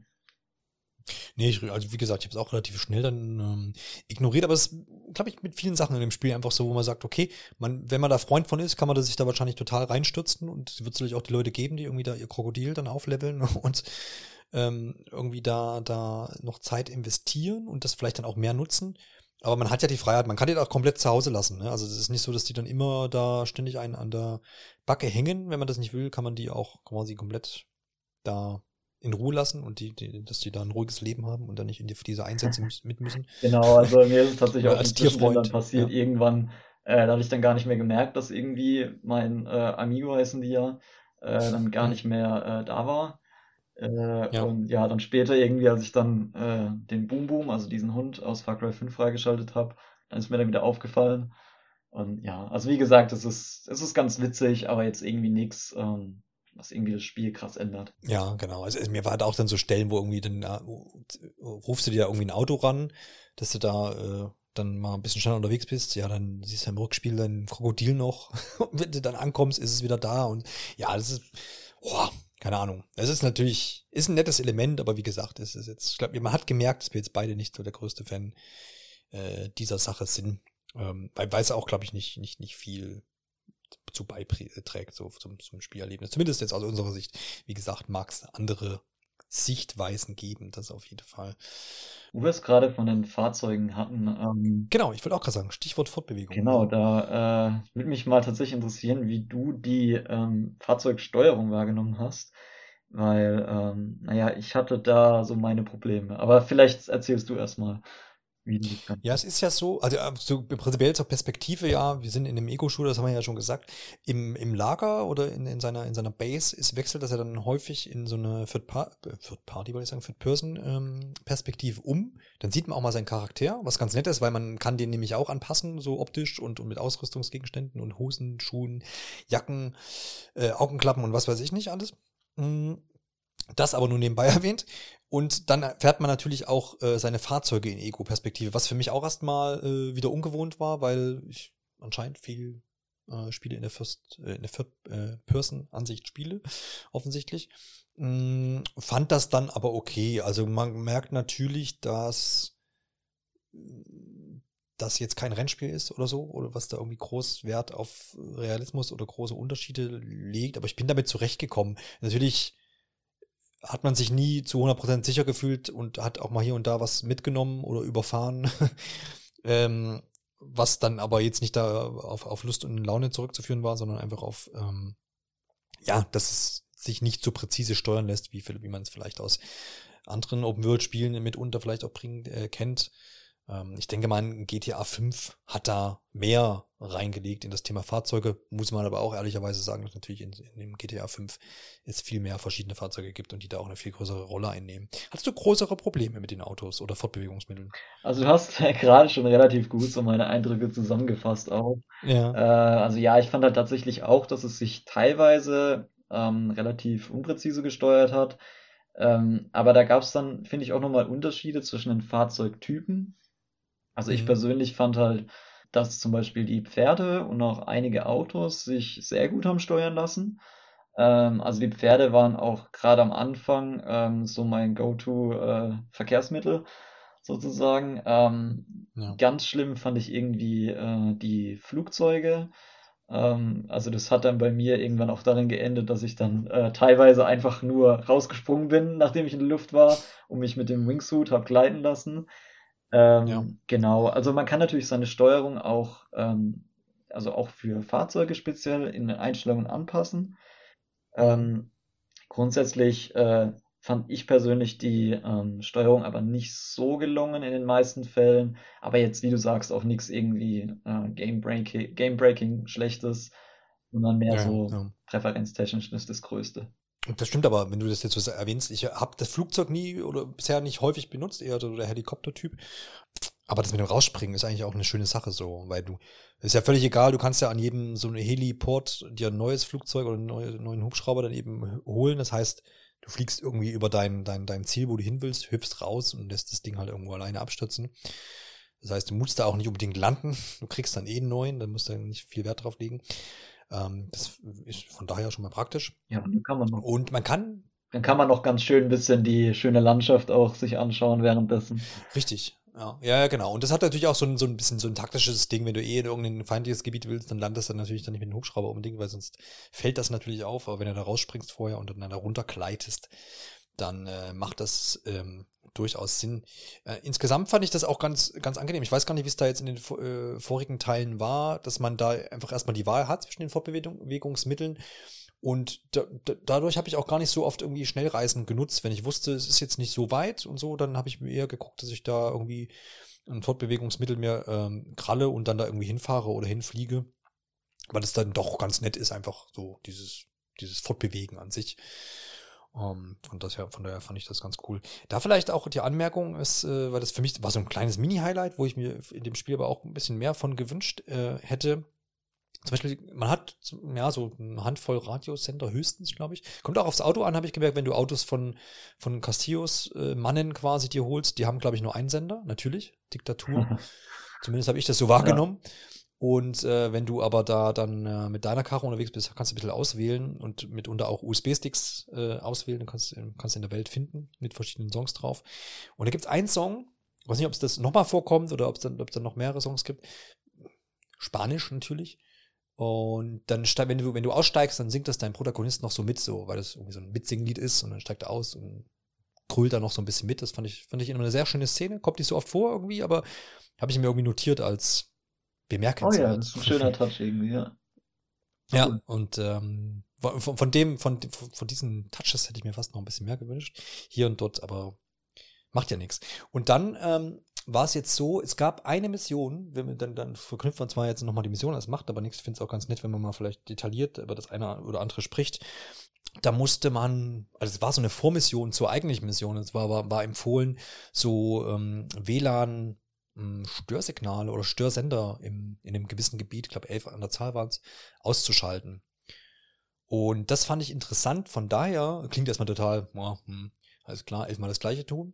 Nee, ich, also wie gesagt, ich habe es auch relativ schnell dann ähm, ignoriert, aber es glaube ich mit vielen Sachen in dem Spiel einfach so, wo man sagt, okay, man, wenn man da Freund von ist, kann man sich da wahrscheinlich total reinstürzen und es wird sicherlich auch die Leute geben, die irgendwie da ihr Krokodil dann aufleveln und ähm, irgendwie da, da noch Zeit investieren und das vielleicht dann auch mehr nutzen. Aber man hat ja die Freiheit, man kann die auch komplett zu Hause lassen. Ne? Also es ist nicht so, dass die dann immer da ständig einen an der Backe hängen. Wenn man das nicht will, kann man die auch quasi komplett da in Ruhe lassen und die, die, dass die da ein ruhiges Leben haben und dann nicht in die, diese Einsätze mit müssen. Genau, also mir ist es tatsächlich auch als Tierfreund passiert. Ja. Irgendwann, äh, da habe ich dann gar nicht mehr gemerkt, dass irgendwie mein äh, Amigo heißen die ja, äh, dann gar nicht mehr äh, da war. Äh, ja. Und ja, dann später irgendwie, als ich dann äh, den Boom Boom, also diesen Hund aus Far Cry 5 freigeschaltet habe, dann ist mir dann wieder aufgefallen. Und ja, also wie gesagt, es ist, es ist ganz witzig, aber jetzt irgendwie nichts, ähm, was irgendwie das Spiel krass ändert. Ja, genau. Also mir war halt auch dann so Stellen, wo irgendwie dann äh, rufst du dir irgendwie ein Auto ran, dass du da äh, dann mal ein bisschen schneller unterwegs bist, ja, dann siehst du im Rückspiel dein Krokodil noch. und wenn du dann ankommst, ist es wieder da. Und ja, das ist, boah, keine Ahnung. Es ist natürlich, ist ein nettes Element, aber wie gesagt, es ist jetzt, ich glaube, man hat gemerkt, dass wir jetzt beide nicht so der größte Fan äh, dieser Sache sind. Ähm, weil, es auch, glaube ich, nicht, nicht, nicht viel zu beiträgt, so zum, zum Spielerlebnis. Zumindest jetzt aus unserer Sicht. Wie gesagt, mag es andere Sichtweisen geben, das auf jeden Fall. Wo wir es gerade von den Fahrzeugen hatten. Ähm, genau, ich wollte auch gerade sagen, Stichwort Fortbewegung. Genau, da äh, würde mich mal tatsächlich interessieren, wie du die ähm, Fahrzeugsteuerung wahrgenommen hast. Weil, ähm, naja, ich hatte da so meine Probleme. Aber vielleicht erzählst du erstmal. Ja, es ist ja so, also äh, so prinzipiell zur Perspektive, ja, wir sind in einem Ego-Shooter, das haben wir ja schon gesagt, im, im Lager oder in, in, seiner, in seiner Base ist wechselt das ja dann häufig in so eine Third, pa Third Party, wollte ich sagen, Third Person ähm, Perspektive um. Dann sieht man auch mal seinen Charakter, was ganz nett ist, weil man kann den nämlich auch anpassen, so optisch und, und mit Ausrüstungsgegenständen und Hosen, Schuhen, Jacken, äh, Augenklappen und was weiß ich nicht alles. Mhm. Das aber nur nebenbei erwähnt. Und dann fährt man natürlich auch äh, seine Fahrzeuge in Ego-Perspektive, was für mich auch erstmal äh, wieder ungewohnt war, weil ich anscheinend viel äh, Spiele in der First, äh, in der Third-Person-Ansicht äh, spiele, offensichtlich. Mm, fand das dann aber okay. Also man merkt natürlich, dass das jetzt kein Rennspiel ist oder so, oder was da irgendwie groß Wert auf Realismus oder große Unterschiede legt, aber ich bin damit zurechtgekommen. Natürlich hat man sich nie zu 100% sicher gefühlt und hat auch mal hier und da was mitgenommen oder überfahren. ähm, was dann aber jetzt nicht da auf, auf Lust und Laune zurückzuführen war, sondern einfach auf, ähm, ja, dass es sich nicht so präzise steuern lässt, wie, wie man es vielleicht aus anderen Open-World-Spielen mitunter vielleicht auch bringt, äh, kennt. Ähm, ich denke mal, GTA 5 hat da mehr reingelegt in das Thema Fahrzeuge, muss man aber auch ehrlicherweise sagen, dass natürlich in, in dem GTA 5 es viel mehr verschiedene Fahrzeuge gibt und die da auch eine viel größere Rolle einnehmen. Hast du größere Probleme mit den Autos oder Fortbewegungsmitteln? Also du hast ja gerade schon relativ gut so meine Eindrücke zusammengefasst auch. Ja. Äh, also ja, ich fand halt tatsächlich auch, dass es sich teilweise ähm, relativ unpräzise gesteuert hat. Ähm, aber da gab es dann, finde ich, auch nochmal Unterschiede zwischen den Fahrzeugtypen. Also ich mhm. persönlich fand halt, dass zum Beispiel die Pferde und auch einige Autos sich sehr gut haben steuern lassen. Ähm, also die Pferde waren auch gerade am Anfang ähm, so mein Go-To-Verkehrsmittel äh, sozusagen. Ähm, ja. Ganz schlimm fand ich irgendwie äh, die Flugzeuge. Ähm, also das hat dann bei mir irgendwann auch darin geendet, dass ich dann äh, teilweise einfach nur rausgesprungen bin, nachdem ich in der Luft war und mich mit dem Wingsuit habe gleiten lassen. Ähm, ja. Genau, also man kann natürlich seine Steuerung auch, ähm, also auch für Fahrzeuge speziell in den Einstellungen anpassen. Ähm, grundsätzlich äh, fand ich persönlich die ähm, Steuerung aber nicht so gelungen in den meisten Fällen. Aber jetzt, wie du sagst, auch nichts irgendwie äh, Game-Breaking Game -Breaking Schlechtes, sondern mehr ja, so ja. präferenztechnisch ist das Größte. Das stimmt aber, wenn du das jetzt so erwähnst, ich habe das Flugzeug nie oder bisher nicht häufig benutzt, eher so der Helikoptertyp. Aber das mit dem Rausspringen ist eigentlich auch eine schöne Sache so, weil du, ist ja völlig egal, du kannst ja an jedem so einem Heliport dir ein neues Flugzeug oder einen neuen Hubschrauber dann eben holen. Das heißt, du fliegst irgendwie über dein, dein, dein Ziel, wo du hin willst, hüpfst raus und lässt das Ding halt irgendwo alleine abstürzen. Das heißt, du musst da auch nicht unbedingt landen. Du kriegst dann eh einen neuen, dann musst du nicht viel Wert drauf legen. Ähm, das ist von daher schon mal praktisch. Ja, und dann kann man noch. Und man kann. Dann kann man noch ganz schön ein bisschen die schöne Landschaft auch sich anschauen währenddessen. Richtig. Ja, ja, genau. Und das hat natürlich auch so ein, so ein bisschen so ein taktisches Ding, wenn du eh in irgendein feindliches Gebiet willst, dann landest du natürlich dann nicht mit dem Hubschrauber unbedingt, weil sonst fällt das natürlich auf. Aber wenn du da rausspringst vorher und dann da runtergleitest, dann äh, macht das ähm, durchaus Sinn. Äh, insgesamt fand ich das auch ganz, ganz angenehm. Ich weiß gar nicht, wie es da jetzt in den äh, vorigen Teilen war, dass man da einfach erstmal die Wahl hat zwischen den Fortbewegungsmitteln und da, da, dadurch habe ich auch gar nicht so oft irgendwie Schnellreisen genutzt. Wenn ich wusste, es ist jetzt nicht so weit und so, dann habe ich mir eher geguckt, dass ich da irgendwie ein Fortbewegungsmittel mir ähm, kralle und dann da irgendwie hinfahre oder hinfliege. Weil es dann doch ganz nett ist, einfach so dieses, dieses Fortbewegen an sich. Um, ähm, von, das her, von daher fand ich das ganz cool. Da vielleicht auch die Anmerkung ist, äh, weil das für mich war so ein kleines Mini-Highlight, wo ich mir in dem Spiel aber auch ein bisschen mehr von gewünscht äh, hätte zum Beispiel, man hat ja so eine Handvoll Radiosender höchstens, glaube ich. Kommt auch aufs Auto an, habe ich gemerkt, wenn du Autos von, von Castillos äh, Mannen quasi dir holst, die haben, glaube ich, nur einen Sender, natürlich, Diktatur. Zumindest habe ich das so wahrgenommen. Ja. Und äh, wenn du aber da dann äh, mit deiner Karre unterwegs bist, kannst du ein bisschen auswählen und mitunter auch USB-Sticks äh, auswählen, dann kannst du kannst in der Welt finden mit verschiedenen Songs drauf. Und da gibt es einen Song, ich weiß nicht, ob es das nochmal vorkommt oder ob es dann, dann noch mehrere Songs gibt. Spanisch natürlich. Und dann, wenn du, wenn du aussteigst, dann singt das dein Protagonist noch so mit, so, weil das irgendwie so ein Mitsinglied ist und dann steigt er aus und krüllt da noch so ein bisschen mit. Das fand ich, fand ich immer eine sehr schöne Szene. Kommt nicht so oft vor irgendwie, aber habe ich mir irgendwie notiert als bemerkenswert. Oh ja, das ist ein schöner Touch irgendwie, ja. Ja, cool. und ähm, von, von dem, von, von diesen Touches hätte ich mir fast noch ein bisschen mehr gewünscht. Hier und dort, aber macht ja nichts. Und dann ähm, war es jetzt so, es gab eine Mission, wenn wir dann, dann verknüpfen wir zwar jetzt nochmal die Mission, das macht aber nichts, ich finde es auch ganz nett, wenn man mal vielleicht detailliert über das eine oder andere spricht. Da musste man, also es war so eine Vormission zur eigentlichen Mission, es war, war, war empfohlen, so ähm, WLAN Störsignale oder Störsender im, in einem gewissen Gebiet, ich glaube elf an der Zahl waren es, auszuschalten. Und das fand ich interessant, von daher klingt erstmal total, ja, hm, alles klar, elfmal das gleiche tun.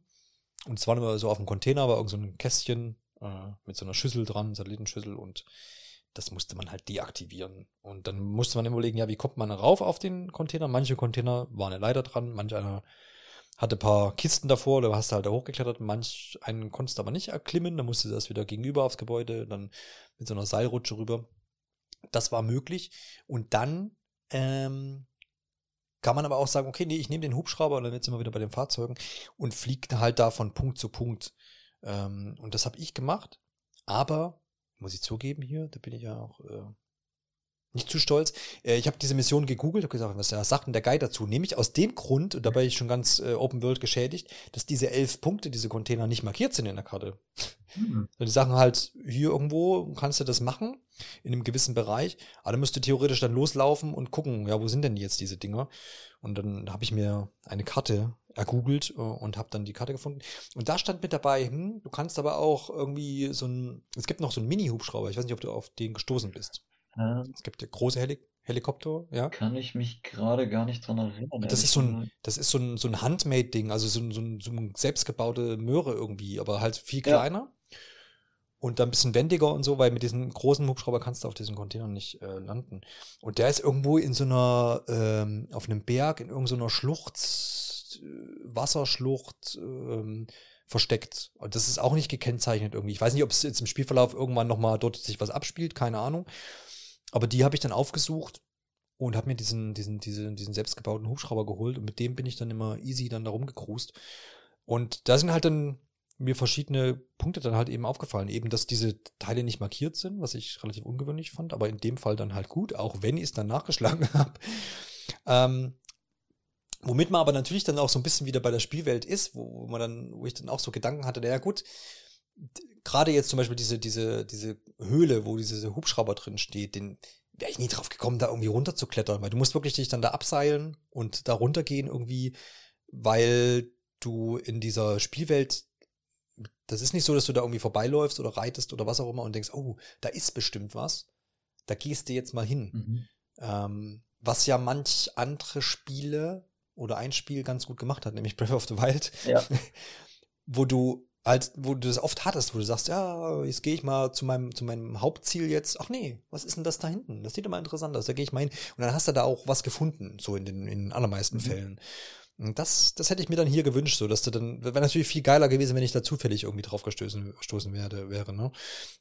Und zwar immer so auf dem Container war irgend so ein Kästchen äh, mit so einer Schüssel dran, Satellitenschüssel und das musste man halt deaktivieren. Und dann musste man überlegen, ja, wie kommt man rauf auf den Container? Manche Container waren eine Leiter dran, manch einer hatte ein paar Kisten davor, da hast du halt da hochgeklettert, manch einen konntest du aber nicht erklimmen, dann musste das wieder gegenüber aufs Gebäude, dann mit so einer Seilrutsche rüber. Das war möglich. Und dann ähm, kann man aber auch sagen, okay, nee, ich nehme den Hubschrauber und dann jetzt immer wieder bei den Fahrzeugen und fliege halt da von Punkt zu Punkt. Ähm, und das habe ich gemacht. Aber, muss ich zugeben hier, da bin ich ja auch äh, nicht zu stolz. Äh, ich habe diese Mission gegoogelt, habe gesagt, was sagt denn der Guide dazu? Nämlich aus dem Grund, und dabei ich schon ganz äh, Open World geschädigt, dass diese elf Punkte, diese Container nicht markiert sind in der Karte. Mhm. Die sagen halt, hier irgendwo kannst du das machen, in einem gewissen Bereich, aber dann müsst du theoretisch dann loslaufen und gucken, ja, wo sind denn jetzt diese Dinger? Und dann habe ich mir eine Karte ergoogelt äh, und habe dann die Karte gefunden. Und da stand mit dabei, hm, du kannst aber auch irgendwie so ein, es gibt noch so einen Mini-Hubschrauber, ich weiß nicht, ob du auf den gestoßen bist. Ähm, es gibt ja große Helik Helikopter, ja. Kann ich mich gerade gar nicht dran erinnern. Das ist so ein, das ist so ein, so ein Handmade-Ding, also so ein, so, ein, so ein selbstgebaute Möhre irgendwie, aber halt viel kleiner. Ja. Und dann ein bisschen wendiger und so, weil mit diesem großen Hubschrauber kannst du auf diesen Container nicht äh, landen. Und der ist irgendwo in so einer, ähm, auf einem Berg, in irgendeiner Schlucht, äh, Wasserschlucht, ähm, versteckt. Und das ist auch nicht gekennzeichnet irgendwie. Ich weiß nicht, ob es jetzt im Spielverlauf irgendwann nochmal dort sich was abspielt, keine Ahnung. Aber die habe ich dann aufgesucht und habe mir diesen, diesen, diesen, diesen selbstgebauten Hubschrauber geholt und mit dem bin ich dann immer easy dann da rumgekrust. Und da sind halt dann mir verschiedene Punkte dann halt eben aufgefallen. Eben, dass diese Teile nicht markiert sind, was ich relativ ungewöhnlich fand, aber in dem Fall dann halt gut, auch wenn ich es dann nachgeschlagen habe. Ähm, Womit man aber natürlich dann auch so ein bisschen wieder bei der Spielwelt ist, wo, wo man dann, wo ich dann auch so Gedanken hatte, naja gut, gerade jetzt zum Beispiel diese, diese, diese Höhle, wo diese Hubschrauber drin steht, den wäre ich nie drauf gekommen, da irgendwie runterzuklettern, weil du musst wirklich dich dann da abseilen und da runtergehen irgendwie, weil du in dieser Spielwelt, das ist nicht so, dass du da irgendwie vorbeiläufst oder reitest oder was auch immer und denkst, oh, da ist bestimmt was, da gehst du jetzt mal hin. Mhm. Ähm, was ja manch andere Spiele oder ein Spiel ganz gut gemacht hat, nämlich Breath of the Wild, ja. wo du als wo du das oft hattest, wo du sagst, ja, jetzt gehe ich mal zu meinem, zu meinem Hauptziel jetzt. Ach nee, was ist denn das da hinten? Das sieht immer interessant aus. Da gehe ich mal hin. Und dann hast du da auch was gefunden, so in den, in den allermeisten mhm. Fällen. Und das, das hätte ich mir dann hier gewünscht, so dass du dann, wäre natürlich viel geiler gewesen, wenn ich da zufällig irgendwie drauf gestoßen, gestoßen werde, wäre, ne?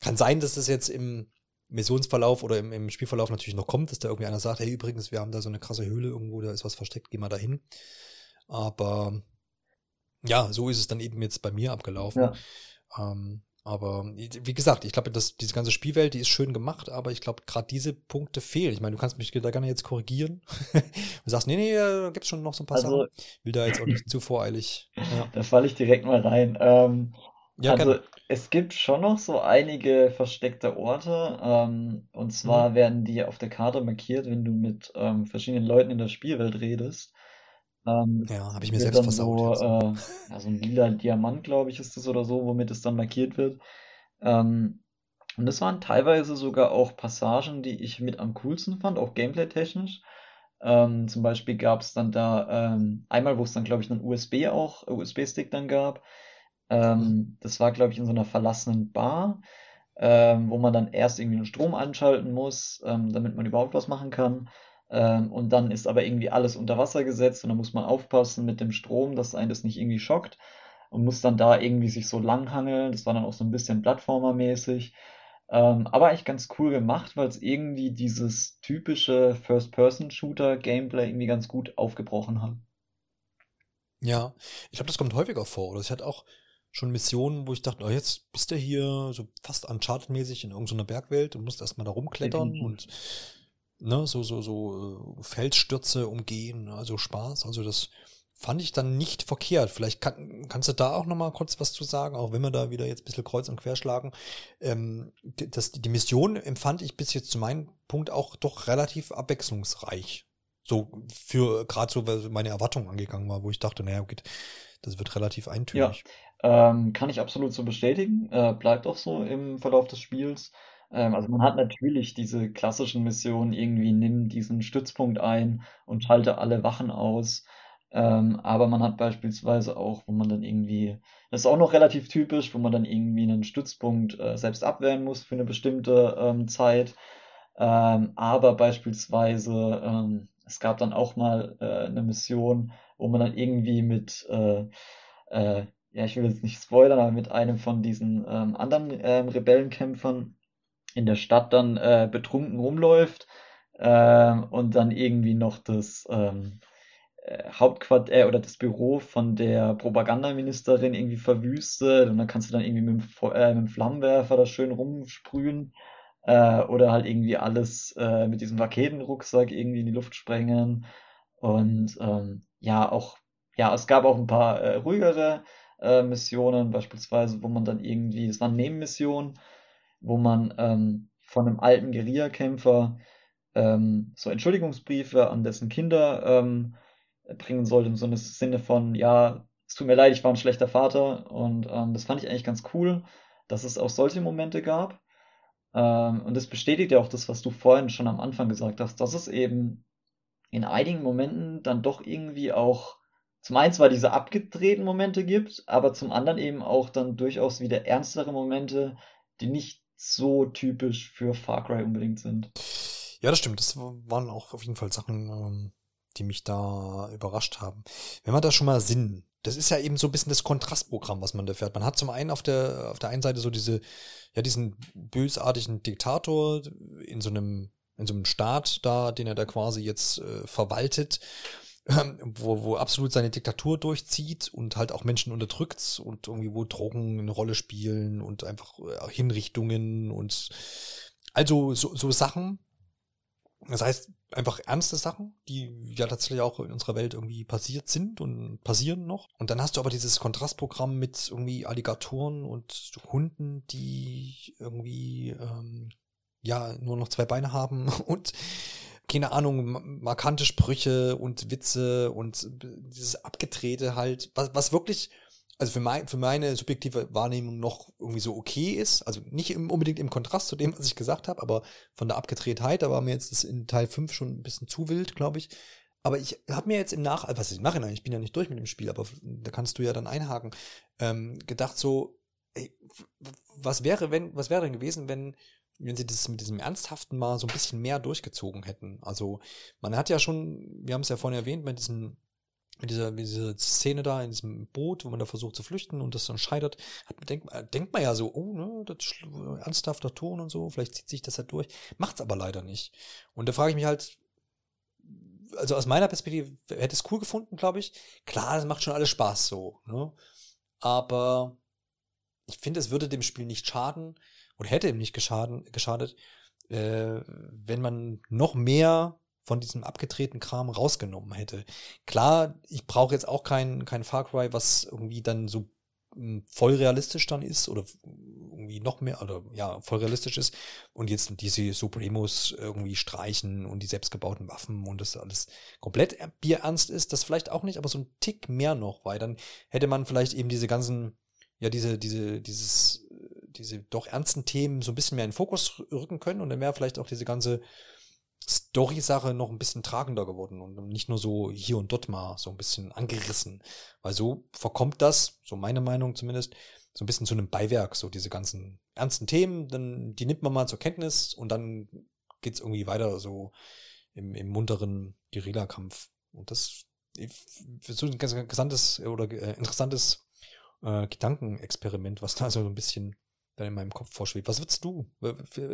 Kann sein, dass das jetzt im Missionsverlauf oder im, im Spielverlauf natürlich noch kommt, dass da irgendwie einer sagt, hey, übrigens, wir haben da so eine krasse Höhle irgendwo, da ist was versteckt, geh mal dahin. Aber ja, so ist es dann eben jetzt bei mir abgelaufen. Ja. Ähm, aber wie gesagt, ich glaube, dass diese ganze Spielwelt, die ist schön gemacht, aber ich glaube, gerade diese Punkte fehlen. Ich meine, du kannst mich da gerne jetzt korrigieren. du sagst, nee, nee, da gibt's schon noch so ein paar also, Sachen. Will da jetzt auch nicht zu voreilig. Ja. Da falle ich direkt mal rein. Ähm, ja, also gerne. es gibt schon noch so einige versteckte Orte. Ähm, und zwar mhm. werden die auf der Karte markiert, wenn du mit ähm, verschiedenen Leuten in der Spielwelt redest. Ähm, ja, habe ich mir selbst versaut. So, äh, ja, so ein lila Diamant, glaube ich, ist das oder so, womit es dann markiert wird. Ähm, und das waren teilweise sogar auch Passagen, die ich mit am coolsten fand, auch gameplay-technisch. Ähm, zum Beispiel gab es dann da ähm, einmal, wo es dann, glaube ich, einen USB auch, äh, USB-Stick dann gab. Ähm, mhm. Das war, glaube ich, in so einer verlassenen Bar, ähm, wo man dann erst irgendwie den Strom anschalten muss, ähm, damit man überhaupt was machen kann. Ähm, und dann ist aber irgendwie alles unter Wasser gesetzt und dann muss man aufpassen mit dem Strom, dass einen das nicht irgendwie schockt und muss dann da irgendwie sich so langhangeln. Das war dann auch so ein bisschen Plattformer-mäßig. Ähm, aber eigentlich ganz cool gemacht, weil es irgendwie dieses typische First-Person-Shooter-Gameplay irgendwie ganz gut aufgebrochen hat. Ja, ich glaube, das kommt häufiger vor. Oder es hat auch schon Missionen, wo ich dachte, oh, jetzt bist du hier so fast Uncharted-mäßig in irgendeiner Bergwelt und musst erstmal da rumklettern mhm. und ne, so, so, so äh, Felsstürze umgehen, also Spaß. Also das fand ich dann nicht verkehrt. Vielleicht kann, kannst du da auch nochmal kurz was zu sagen, auch wenn wir da wieder jetzt ein bisschen kreuz und quer schlagen. Ähm, das, die Mission empfand ich bis jetzt zu meinem Punkt auch doch relativ abwechslungsreich. So für gerade so, weil meine Erwartung angegangen war, wo ich dachte, naja, okay, das wird relativ eintönig. Ja, ähm, kann ich absolut so bestätigen. Äh, bleibt auch so im Verlauf des Spiels. Ähm, also man hat natürlich diese klassischen Missionen, irgendwie nimm diesen Stützpunkt ein und schalte alle Wachen aus. Ähm, aber man hat beispielsweise auch, wo man dann irgendwie, das ist auch noch relativ typisch, wo man dann irgendwie einen Stützpunkt äh, selbst abwehren muss für eine bestimmte ähm, Zeit. Ähm, aber beispielsweise, ähm, es gab dann auch mal äh, eine Mission, wo man dann irgendwie mit, äh, äh, ja, ich will jetzt nicht spoilern, aber mit einem von diesen ähm, anderen ähm, Rebellenkämpfern in der Stadt dann äh, betrunken rumläuft äh, und dann irgendwie noch das ähm, äh, Hauptquartier äh, oder das Büro von der Propagandaministerin irgendwie verwüstet und dann kannst du dann irgendwie mit dem, äh, mit dem Flammenwerfer da schön rumsprühen äh, oder halt irgendwie alles äh, mit diesem Raketenrucksack irgendwie in die Luft sprengen. Und ähm, ja auch ja es gab auch ein paar äh, ruhigere äh, Missionen beispielsweise wo man dann irgendwie es waren Nebenmissionen wo man ähm, von einem alten Guerillakämpfer ähm, so Entschuldigungsbriefe an dessen Kinder ähm, bringen sollte, im so Sinne von, ja, es tut mir leid, ich war ein schlechter Vater und ähm, das fand ich eigentlich ganz cool, dass es auch solche Momente gab. Ähm, und das bestätigt ja auch das, was du vorhin schon am Anfang gesagt hast, dass es eben in einigen Momenten dann doch irgendwie auch zum einen zwar diese abgedrehten Momente gibt, aber zum anderen eben auch dann durchaus wieder ernstere Momente, die nicht so typisch für Far Cry unbedingt sind. Ja, das stimmt. Das waren auch auf jeden Fall Sachen, ähm, die mich da überrascht haben. Wenn man da schon mal Sinn, das ist ja eben so ein bisschen das Kontrastprogramm, was man da fährt. Man hat zum einen auf der, auf der einen Seite so diese, ja, diesen bösartigen Diktator in so einem, in so einem Staat da, den er da quasi jetzt äh, verwaltet wo, wo absolut seine Diktatur durchzieht und halt auch Menschen unterdrückt und irgendwie wo Drogen eine Rolle spielen und einfach äh, Hinrichtungen und also so, so Sachen, Das heißt, einfach ernste Sachen, die ja tatsächlich auch in unserer Welt irgendwie passiert sind und passieren noch. Und dann hast du aber dieses Kontrastprogramm mit irgendwie Alligatoren und Hunden, die irgendwie ähm, ja nur noch zwei Beine haben und keine Ahnung, markante Sprüche und Witze und dieses Abgedrehte halt, was, was wirklich also für, mein, für meine subjektive Wahrnehmung noch irgendwie so okay ist. Also nicht im, unbedingt im Kontrast zu dem, was ich gesagt habe, aber von der Abgedrehtheit, da war mir jetzt das in Teil 5 schon ein bisschen zu wild, glaube ich. Aber ich habe mir jetzt im Nach, was ich mache, ich bin ja nicht durch mit dem Spiel, aber da kannst du ja dann einhaken, ähm, gedacht so, ey, was wäre, wenn, was wäre denn gewesen, wenn, wenn sie das mit diesem Ernsthaften mal so ein bisschen mehr durchgezogen hätten? Also, man hat ja schon, wir haben es ja vorhin erwähnt, mit diesem mit dieser, mit dieser Szene da in diesem Boot, wo man da versucht zu flüchten und das dann scheitert, hat, denkt, denkt man ja so, oh, ne, das ernsthafter Ton und so, vielleicht zieht sich das halt durch. Macht's aber leider nicht. Und da frage ich mich halt, also aus meiner Perspektive hätte es cool gefunden, glaube ich. Klar, das macht schon alles Spaß so, ne? Aber ich finde, es würde dem Spiel nicht schaden oder hätte ihm nicht geschaden, geschadet, äh, wenn man noch mehr von diesem abgedrehten Kram rausgenommen hätte. Klar, ich brauche jetzt auch kein, kein Far Cry, was irgendwie dann so hm, voll realistisch dann ist oder irgendwie noch mehr oder ja, voll realistisch ist und jetzt diese Supremos irgendwie streichen und die selbstgebauten Waffen und das alles komplett bierernst ist, das vielleicht auch nicht, aber so ein Tick mehr noch, weil dann hätte man vielleicht eben diese ganzen, ja, diese, diese, dieses, diese doch ernsten Themen so ein bisschen mehr in den Fokus rücken können und dann wäre vielleicht auch diese ganze Story-Sache noch ein bisschen tragender geworden und nicht nur so hier und dort mal so ein bisschen angerissen. Weil so verkommt das, so meine Meinung zumindest, so ein bisschen zu einem Beiwerk, so diese ganzen ernsten Themen, dann die nimmt man mal zur Kenntnis und dann geht's irgendwie weiter so im, im munteren Guerilla-Kampf. Und das ist so ein ganz interessantes oder äh, interessantes äh, Gedankenexperiment, was da so ein bisschen dann in meinem Kopf vorschwebt. Was würdest du?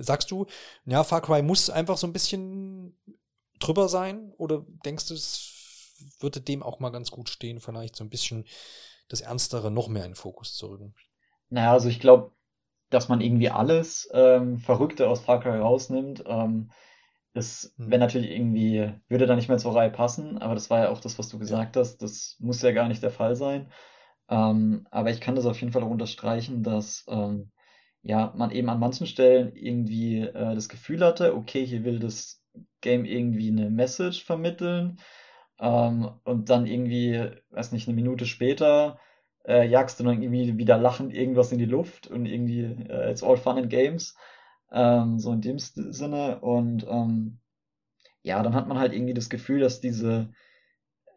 Sagst du, ja, Far Cry muss einfach so ein bisschen drüber sein? Oder denkst du, es würde dem auch mal ganz gut stehen, vielleicht so ein bisschen das Ernstere noch mehr in den Fokus zu rücken? Naja, also ich glaube, dass man irgendwie alles ähm, Verrückte aus Far Cry rausnimmt, ähm, das hm. wäre natürlich irgendwie, würde da nicht mehr zur Reihe passen, aber das war ja auch das, was du gesagt hast, das muss ja gar nicht der Fall sein. Ähm, aber ich kann das auf jeden Fall auch unterstreichen, dass ähm, ja, man eben an manchen Stellen irgendwie äh, das Gefühl hatte, okay, hier will das Game irgendwie eine Message vermitteln. Ähm, und dann irgendwie, weiß nicht, eine Minute später äh, jagst du dann irgendwie wieder lachend irgendwas in die Luft und irgendwie äh, it's all fun and games. Ähm, so in dem Sinne. Und ähm, ja, dann hat man halt irgendwie das Gefühl, dass diese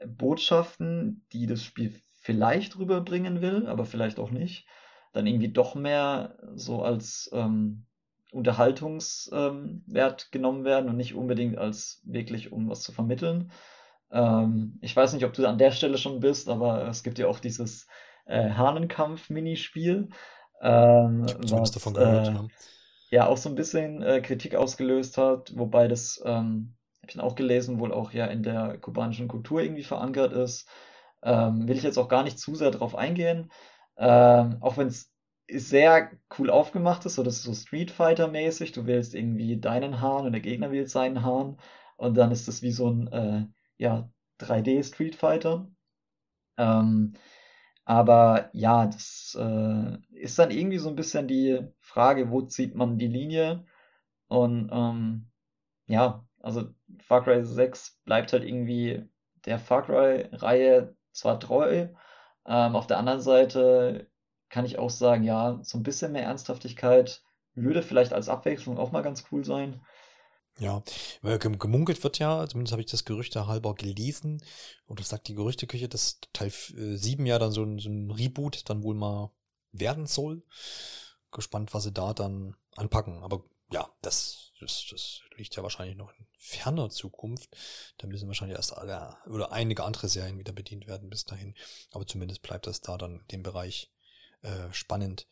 Botschaften, die das Spiel vielleicht rüberbringen will, aber vielleicht auch nicht, dann irgendwie doch mehr so als ähm, Unterhaltungswert ähm, genommen werden und nicht unbedingt als wirklich, um was zu vermitteln. Ähm, ich weiß nicht, ob du an der Stelle schon bist, aber es gibt ja auch dieses äh, Hahnenkampf-Minispiel. Ähm, ich was, davon gehört, äh, ja. ja. auch so ein bisschen äh, Kritik ausgelöst hat, wobei das, ähm, habe ich auch gelesen, wohl auch ja in der kubanischen Kultur irgendwie verankert ist. Ähm, will ich jetzt auch gar nicht zu sehr drauf eingehen. Ähm, auch wenn es sehr cool aufgemacht ist, so das ist so Street Fighter mäßig. Du wählst irgendwie deinen Hahn und der Gegner wählt seinen Hahn und dann ist das wie so ein äh, ja 3D Street Fighter. Ähm, aber ja, das äh, ist dann irgendwie so ein bisschen die Frage, wo zieht man die Linie? Und ähm, ja, also Far Cry 6 bleibt halt irgendwie der Far Cry-Reihe zwar treu, ähm, auf der anderen Seite kann ich auch sagen, ja, so ein bisschen mehr Ernsthaftigkeit würde vielleicht als Abwechslung auch mal ganz cool sein. Ja, gemunkelt wird ja, zumindest habe ich das Gerüchte halber gelesen, oder sagt die Gerüchteküche, dass Teil 7 äh, ja dann so ein, so ein Reboot dann wohl mal werden soll. Gespannt, was sie da dann anpacken. Aber ja, das, das, das liegt ja wahrscheinlich noch in ferner Zukunft. Da müssen wahrscheinlich erst alle oder einige andere Serien wieder bedient werden bis dahin. Aber zumindest bleibt das da dann in dem Bereich äh, spannend.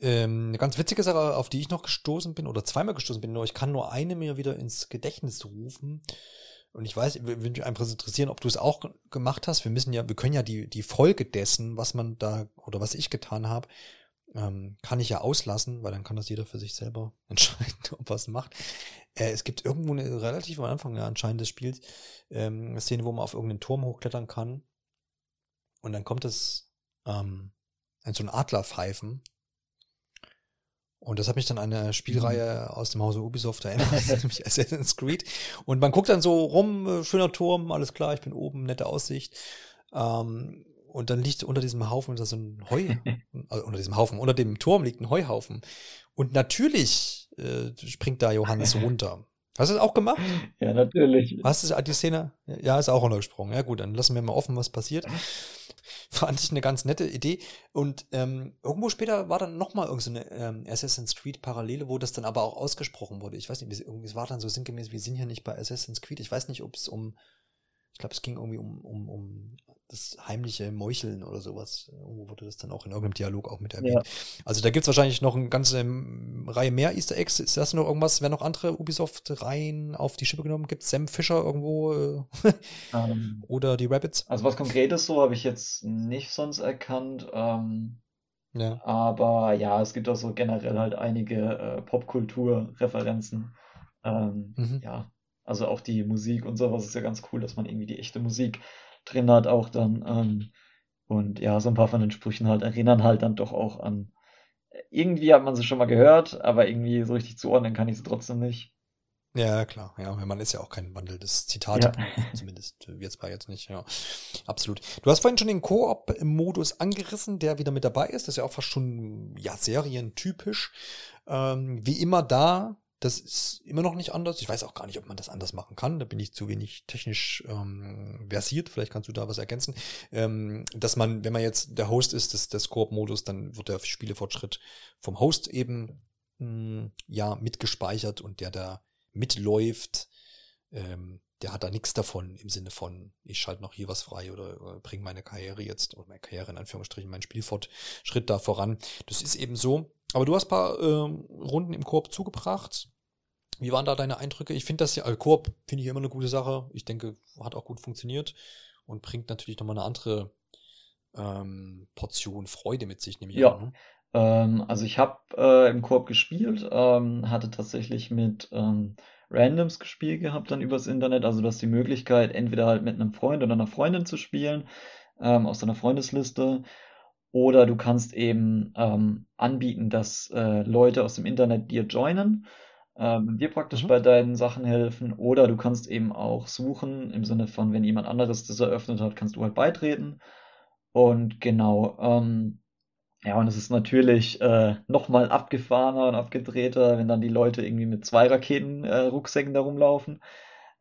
Ähm, eine ganz witzige Sache, auf die ich noch gestoßen bin, oder zweimal gestoßen bin, nur ich kann nur eine mir wieder ins Gedächtnis rufen. Und ich weiß, würde mich einfach interessieren, ob du es auch gemacht hast. Wir müssen ja, wir können ja die, die Folge dessen, was man da, oder was ich getan habe, ähm, kann ich ja auslassen, weil dann kann das jeder für sich selber entscheiden, ob er es macht. Äh, es gibt irgendwo eine relativ am Anfang ja, anscheinend des Spiels ähm, eine Szene, wo man auf irgendeinen Turm hochklettern kann. Und dann kommt es ähm, ein so ein Adlerpfeifen. Und das hat mich dann an eine Spielreihe mhm. aus dem Hause Ubisoft erinnert, nämlich Assassin's Creed. Und man guckt dann so rum, äh, schöner Turm, alles klar, ich bin oben, nette Aussicht. Ähm, und dann liegt unter diesem Haufen so ein Heu, also unter diesem Haufen, unter dem Turm liegt ein Heuhaufen. Und natürlich äh, springt da Johannes runter. Hast du das auch gemacht? Ja, natürlich. Hast du die Szene? Ja, ist auch runtergesprungen. Ja, gut, dann lassen wir mal offen, was passiert. Fand ich eine ganz nette Idee. Und ähm, irgendwo später war dann nochmal irgendeine so ähm, Assassin's Creed Parallele, wo das dann aber auch ausgesprochen wurde. Ich weiß nicht, es war dann so sinngemäß, wir sind hier nicht bei Assassin's Creed. Ich weiß nicht, ob es um ich glaube, es ging irgendwie um, um, um das heimliche Meucheln oder sowas. Irgendwo wurde das dann auch in irgendeinem Dialog auch mit erwähnt. Ja. Also da gibt es wahrscheinlich noch eine ganze Reihe mehr Easter Eggs. Ist das noch irgendwas? Werden noch andere Ubisoft-Reihen auf die Schippe genommen? Gibt es Sam Fisher irgendwo? äh, ähm. oder die Rabbits? Also was Konkretes so habe ich jetzt nicht sonst erkannt. Ähm, ja. Aber ja, es gibt auch so generell halt einige äh, Popkultur-Referenzen. Ähm, mhm. Ja, also auch die Musik und sowas ist ja ganz cool, dass man irgendwie die echte Musik drin hat auch dann. Ähm, und ja, so ein paar von den Sprüchen halt erinnern halt dann doch auch an. Irgendwie hat man sie schon mal gehört, aber irgendwie so richtig zuordnen kann ich sie trotzdem nicht. Ja, klar. Ja, man ist ja auch kein wandelndes Zitat, ja. zumindest wir zwar jetzt nicht, ja. Absolut. Du hast vorhin schon den Koop-Modus angerissen, der wieder mit dabei ist. Das ist ja auch fast schon, ja, serientypisch. Ähm, wie immer da das ist immer noch nicht anders. Ich weiß auch gar nicht, ob man das anders machen kann. Da bin ich zu wenig technisch ähm, versiert. Vielleicht kannst du da was ergänzen. Ähm, dass man, wenn man jetzt der Host ist des, des Koop-Modus, dann wird der Spielefortschritt vom Host eben mh, hm, ja mitgespeichert und der da mitläuft, ähm, der hat da nichts davon im Sinne von, ich schalte noch hier was frei oder, oder bringe meine Karriere jetzt, oder meine Karriere in Anführungsstrichen, meinen Spielfortschritt da voran. Das ist eben so. Aber du hast paar ähm, Runden im Koop zugebracht. Wie waren da deine Eindrücke? Ich finde das ja, also Koop finde ich immer eine gute Sache. Ich denke, hat auch gut funktioniert und bringt natürlich nochmal eine andere ähm, Portion Freude mit sich, nehme ich ja. an. Ne? Ähm, also ich habe äh, im Koop gespielt, ähm, hatte tatsächlich mit ähm, Randoms gespielt gehabt dann übers Internet. Also du hast die Möglichkeit, entweder halt mit einem Freund oder einer Freundin zu spielen, ähm, aus deiner Freundesliste. Oder du kannst eben ähm, anbieten, dass äh, Leute aus dem Internet dir joinen, ähm, dir praktisch mhm. bei deinen Sachen helfen. Oder du kannst eben auch suchen, im Sinne von, wenn jemand anderes das eröffnet hat, kannst du halt beitreten. Und genau, ähm, ja, und es ist natürlich äh, nochmal abgefahrener und abgedrehter, wenn dann die Leute irgendwie mit zwei Raketen-Rucksäcken äh, da rumlaufen.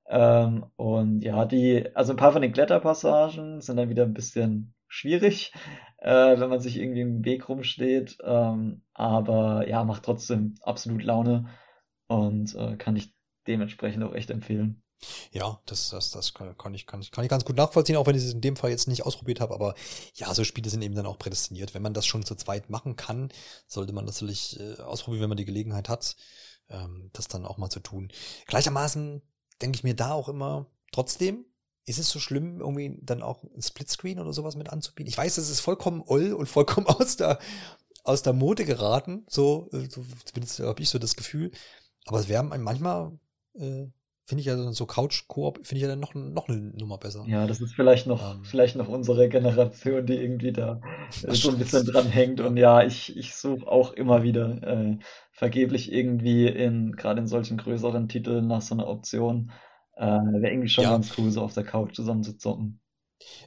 Ähm, und ja, die, also ein paar von den Kletterpassagen sind dann wieder ein bisschen schwierig, äh, wenn man sich irgendwie im Weg rumsteht. Ähm, aber ja, macht trotzdem absolut Laune und äh, kann ich dementsprechend auch echt empfehlen. Ja, das, das, das kann, ich, kann, ich, kann ich ganz gut nachvollziehen, auch wenn ich es in dem Fall jetzt nicht ausprobiert habe. Aber ja, so Spiele sind eben dann auch prädestiniert. Wenn man das schon zu zweit machen kann, sollte man das natürlich äh, ausprobieren, wenn man die Gelegenheit hat, ähm, das dann auch mal zu tun. Gleichermaßen denke ich mir da auch immer, trotzdem, ist es so schlimm, irgendwie dann auch ein Splitscreen oder sowas mit anzubieten? Ich weiß, es ist vollkommen oll und vollkommen aus der, aus der Mode geraten. So, äh, so zumindest habe ich so das Gefühl. Aber es wäre manchmal äh, finde ich ja so Couch-Koop, finde ich ja dann noch, noch eine Nummer besser. Ja, das ist vielleicht noch, ähm. vielleicht noch unsere Generation, die irgendwie da so ein bisschen dran hängt. Und ja, ich, ich suche auch immer wieder äh, vergeblich irgendwie in, gerade in solchen größeren Titeln nach so einer Option. Äh, Wäre irgendwie schon ja. ganz cool, so auf der Couch zusammen zu zocken.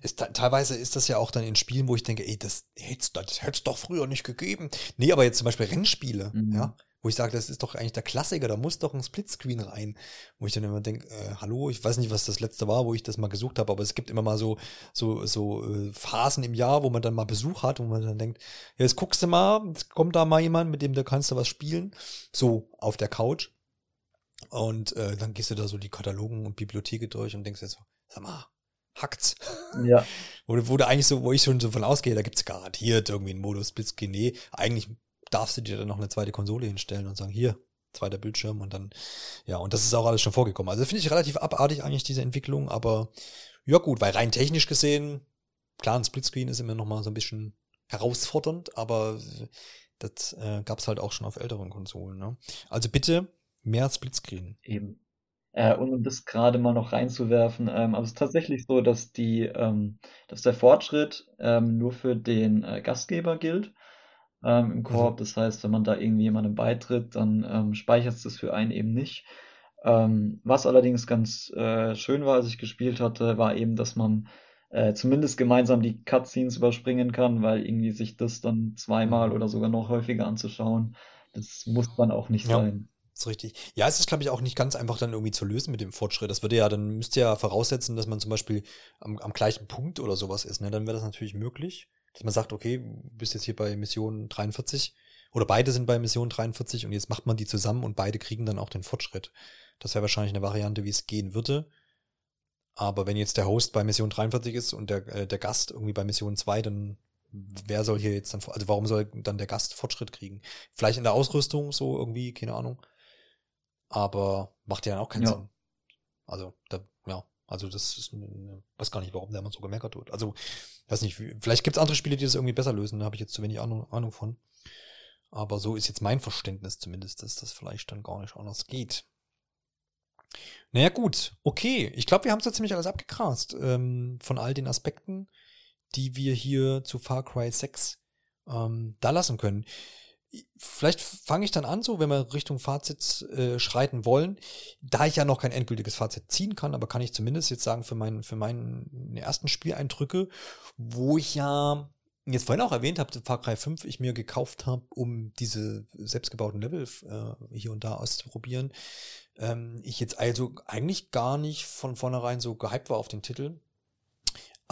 Ist, teilweise ist das ja auch dann in Spielen, wo ich denke, ey, das hätte es doch früher nicht gegeben. Nee, aber jetzt zum Beispiel Rennspiele, mhm. ja wo ich sage, das ist doch eigentlich der Klassiker, da muss doch ein Splitscreen rein. Wo ich dann immer denke, äh, hallo, ich weiß nicht, was das letzte war, wo ich das mal gesucht habe, aber es gibt immer mal so, so, so äh, Phasen im Jahr, wo man dann mal Besuch hat, wo man dann denkt, ja, jetzt guckst du mal, jetzt kommt da mal jemand, mit dem da kannst du was spielen. So auf der Couch. Und äh, dann gehst du da so die Katalogen und Bibliotheke durch und denkst jetzt so, sag mal, hackt's. Ja. wo, wo du eigentlich so, wo ich schon so von ausgehe, da gibt's garantiert irgendwie einen Modus Splitscreen. Nee, eigentlich darfst du dir dann noch eine zweite Konsole hinstellen und sagen, hier, zweiter Bildschirm und dann, ja, und das ist auch alles schon vorgekommen. Also finde ich relativ abartig eigentlich diese Entwicklung, aber ja gut, weil rein technisch gesehen, klar, ein Splitscreen ist immer noch mal so ein bisschen herausfordernd, aber Das äh, gab es halt auch schon auf älteren Konsolen. Ne? Also bitte mehr Splitscreen. Eben. Äh, und um das gerade mal noch reinzuwerfen, ähm, also es ist tatsächlich so, dass die, ähm, dass der Fortschritt ähm, nur für den äh, Gastgeber gilt ähm, im Korb. Mhm. Das heißt, wenn man da irgendwie jemandem beitritt, dann ähm, speichert es das für einen eben nicht. Ähm, was allerdings ganz äh, schön war, als ich gespielt hatte, war eben, dass man äh, zumindest gemeinsam die Cutscenes überspringen kann, weil irgendwie sich das dann zweimal mhm. oder sogar noch häufiger anzuschauen, das muss dann auch nicht ja. sein. Ist richtig. Ja, es ist, glaube ich, auch nicht ganz einfach dann irgendwie zu lösen mit dem Fortschritt. Das würde ja, dann müsste ja voraussetzen, dass man zum Beispiel am, am gleichen Punkt oder sowas ist. Ne? Dann wäre das natürlich möglich, dass man sagt, okay, du bist jetzt hier bei Mission 43 oder beide sind bei Mission 43 und jetzt macht man die zusammen und beide kriegen dann auch den Fortschritt. Das wäre wahrscheinlich eine Variante, wie es gehen würde. Aber wenn jetzt der Host bei Mission 43 ist und der, äh, der Gast irgendwie bei Mission 2, dann wer soll hier jetzt dann, also warum soll dann der Gast Fortschritt kriegen? Vielleicht in der Ausrüstung so irgendwie, keine Ahnung aber macht ja dann auch keinen ja. Sinn. Also, da, ja, also das ist, weiß gar nicht, warum der man so gemerkt wird. Also, weiß nicht, vielleicht gibt es andere Spiele, die das irgendwie besser lösen, da habe ich jetzt zu wenig Ahnung, Ahnung von. Aber so ist jetzt mein Verständnis zumindest, dass das vielleicht dann gar nicht anders geht. Naja, gut, okay. Ich glaube, wir haben so ziemlich alles abgegrast ähm, von all den Aspekten, die wir hier zu Far Cry 6 ähm, da lassen können vielleicht fange ich dann an, so wenn wir Richtung Fazit äh, schreiten wollen. Da ich ja noch kein endgültiges Fazit ziehen kann, aber kann ich zumindest jetzt sagen für meinen für meinen ersten Spieleindrücke, wo ich ja jetzt vorhin auch erwähnt habe, Far Cry 5 ich mir gekauft habe, um diese selbstgebauten Level äh, hier und da auszuprobieren. Ähm, ich jetzt also eigentlich gar nicht von vornherein so gehypt war auf den Titel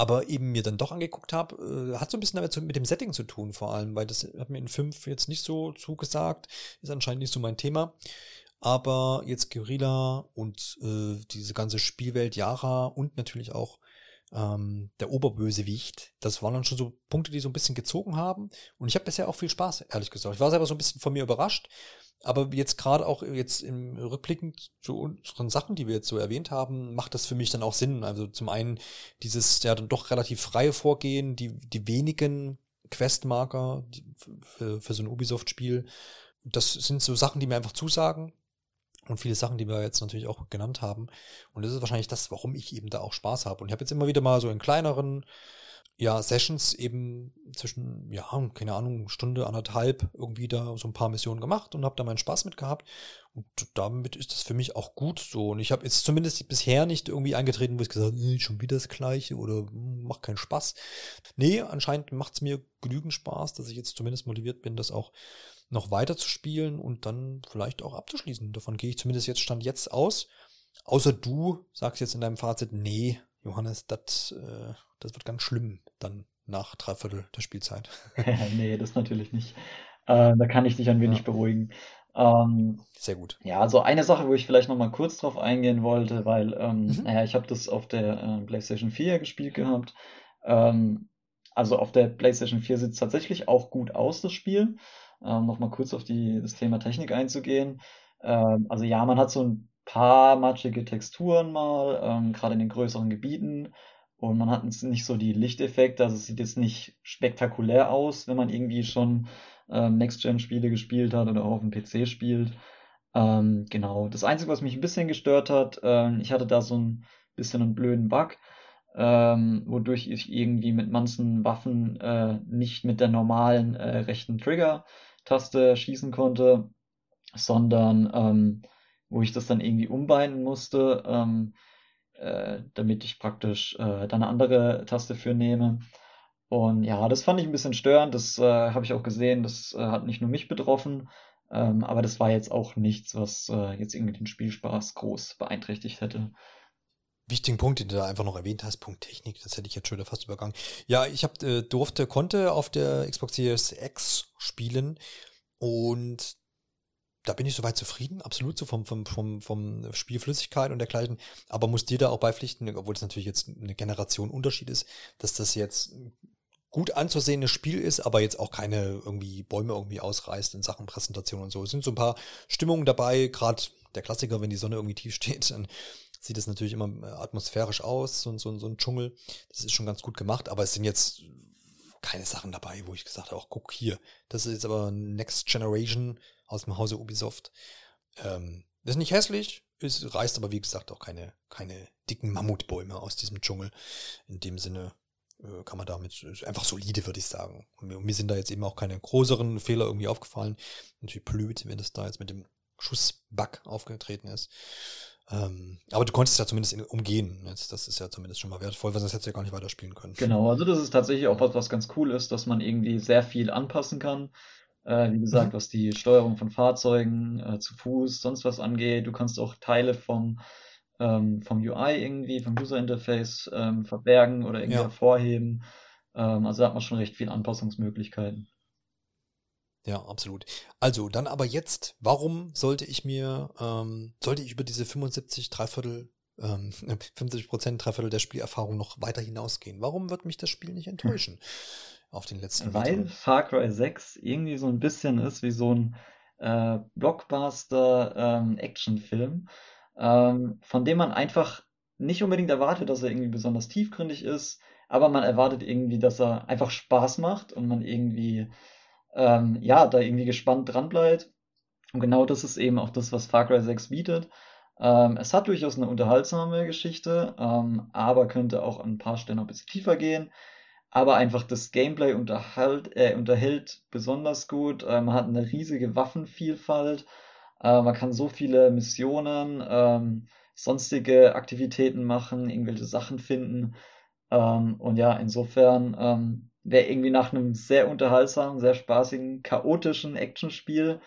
aber eben mir dann doch angeguckt habe, äh, hat so ein bisschen damit zu, mit dem Setting zu tun, vor allem, weil das hat mir in 5 jetzt nicht so zugesagt, ist anscheinend nicht so mein Thema. Aber jetzt Guerilla und äh, diese ganze Spielwelt Yara und natürlich auch ähm, der Oberbösewicht, das waren dann schon so Punkte, die so ein bisschen gezogen haben. Und ich habe bisher auch viel Spaß, ehrlich gesagt. Ich war selber so ein bisschen von mir überrascht, aber jetzt gerade auch jetzt im Rückblicken zu unseren Sachen, die wir jetzt so erwähnt haben, macht das für mich dann auch Sinn. Also zum einen dieses ja dann doch relativ freie Vorgehen, die, die wenigen Questmarker für, für so ein Ubisoft-Spiel. Das sind so Sachen, die mir einfach zusagen. Und viele Sachen, die wir jetzt natürlich auch genannt haben. Und das ist wahrscheinlich das, warum ich eben da auch Spaß habe. Und ich habe jetzt immer wieder mal so in kleineren ja, Sessions eben zwischen, ja, keine Ahnung, Stunde, anderthalb irgendwie da so ein paar Missionen gemacht und habe da meinen Spaß mit gehabt. Und damit ist das für mich auch gut so. Und ich habe jetzt zumindest bisher nicht irgendwie eingetreten, wo ich gesagt habe, schon wieder das Gleiche oder hm, macht keinen Spaß. Nee, anscheinend macht es mir genügend Spaß, dass ich jetzt zumindest motiviert bin, das auch noch weiter zu spielen und dann vielleicht auch abzuschließen. Davon gehe ich zumindest jetzt Stand jetzt aus. Außer du sagst jetzt in deinem Fazit, nee, Johannes, das, äh, das wird ganz schlimm dann nach Dreiviertel der Spielzeit. nee, das natürlich nicht. Äh, da kann ich dich ein wenig ja. beruhigen. Ähm, Sehr gut. Ja, also eine Sache, wo ich vielleicht noch mal kurz drauf eingehen wollte, weil, ähm, mhm. naja, ich habe das auf der äh, PlayStation 4 gespielt gehabt. Ähm, also auf der PlayStation 4 sieht es tatsächlich auch gut aus, das Spiel. Ähm, noch mal kurz auf die, das Thema Technik einzugehen. Ähm, also ja, man hat so ein paar matschige Texturen mal, ähm, gerade in den größeren Gebieten. Und man hat nicht so die Lichteffekte, also es sieht jetzt nicht spektakulär aus, wenn man irgendwie schon ähm, Next-Gen-Spiele gespielt hat oder auch auf dem PC spielt. Ähm, genau. Das Einzige, was mich ein bisschen gestört hat, ähm, ich hatte da so ein bisschen einen blöden Bug, ähm, wodurch ich irgendwie mit manchen Waffen äh, nicht mit der normalen äh, rechten Trigger-Taste schießen konnte, sondern ähm, wo ich das dann irgendwie umbeinen musste, ähm, äh, damit ich praktisch äh, da eine andere Taste für nehme. Und ja, das fand ich ein bisschen störend. Das äh, habe ich auch gesehen. Das äh, hat nicht nur mich betroffen. Ähm, aber das war jetzt auch nichts, was äh, jetzt irgendwie den Spielspaß groß beeinträchtigt hätte. Wichtigen Punkt, den du da einfach noch erwähnt hast, Punkt Technik, das hätte ich jetzt schon fast übergangen. Ja, ich hab, äh, durfte, konnte auf der Xbox Series X spielen und da bin ich soweit zufrieden, absolut so vom, vom, vom, vom Spielflüssigkeit und dergleichen, aber muss dir da auch beipflichten, obwohl es natürlich jetzt eine Generation Unterschied ist, dass das jetzt gut anzusehendes Spiel ist, aber jetzt auch keine irgendwie Bäume irgendwie ausreißt in Sachen Präsentation und so. Es sind so ein paar Stimmungen dabei, gerade der Klassiker, wenn die Sonne irgendwie tief steht, dann sieht es natürlich immer atmosphärisch aus, so, so, so ein Dschungel. Das ist schon ganz gut gemacht, aber es sind jetzt keine Sachen dabei, wo ich gesagt habe, auch guck hier, das ist jetzt aber Next Generation aus dem Hause Ubisoft. Ähm, ist nicht hässlich, es reißt aber wie gesagt auch keine, keine dicken Mammutbäume aus diesem Dschungel. In dem Sinne äh, kann man damit einfach solide, würde ich sagen. Und mir, mir, sind da jetzt eben auch keine größeren Fehler irgendwie aufgefallen. Natürlich blöd, wenn das da jetzt mit dem Schussbug aufgetreten ist. Ähm, aber du konntest ja zumindest umgehen. Jetzt, das ist ja zumindest schon mal wertvoll, weil sonst hättest du ja gar nicht weiterspielen können. Genau, also das ist tatsächlich auch was, was ganz cool ist, dass man irgendwie sehr viel anpassen kann. Äh, wie gesagt, mhm. was die Steuerung von Fahrzeugen, äh, zu Fuß, sonst was angeht. Du kannst auch Teile vom, ähm, vom UI irgendwie, vom User Interface ähm, verbergen oder irgendwie ja. hervorheben. Ähm, also da hat man schon recht viele Anpassungsmöglichkeiten. Ja, absolut. Also, dann aber jetzt, warum sollte ich mir, ähm, sollte ich über diese 75, Dreiviertel, ähm, 50 Prozent, Dreiviertel der Spielerfahrung noch weiter hinausgehen? Warum wird mich das Spiel nicht hm. enttäuschen? Hm. Auf den letzten Weil Metern? Far Cry 6 irgendwie so ein bisschen ist wie so ein äh, Blockbuster-Actionfilm, ähm, ähm, von dem man einfach nicht unbedingt erwartet, dass er irgendwie besonders tiefgründig ist, aber man erwartet irgendwie, dass er einfach Spaß macht und man irgendwie ähm, ja, da irgendwie gespannt dran bleibt. Und genau das ist eben auch das, was Far Cry 6 bietet. Ähm, es hat durchaus eine unterhaltsame Geschichte, ähm, aber könnte auch an ein paar Stellen noch ein bisschen tiefer gehen. Aber einfach das Gameplay unterhält, äh, unterhält besonders gut. Äh, man hat eine riesige Waffenvielfalt. Äh, man kann so viele Missionen, ähm, sonstige Aktivitäten machen, irgendwelche Sachen finden. Ähm, und ja, insofern ähm, wer irgendwie nach einem sehr unterhaltsamen, sehr spaßigen, chaotischen Actionspiel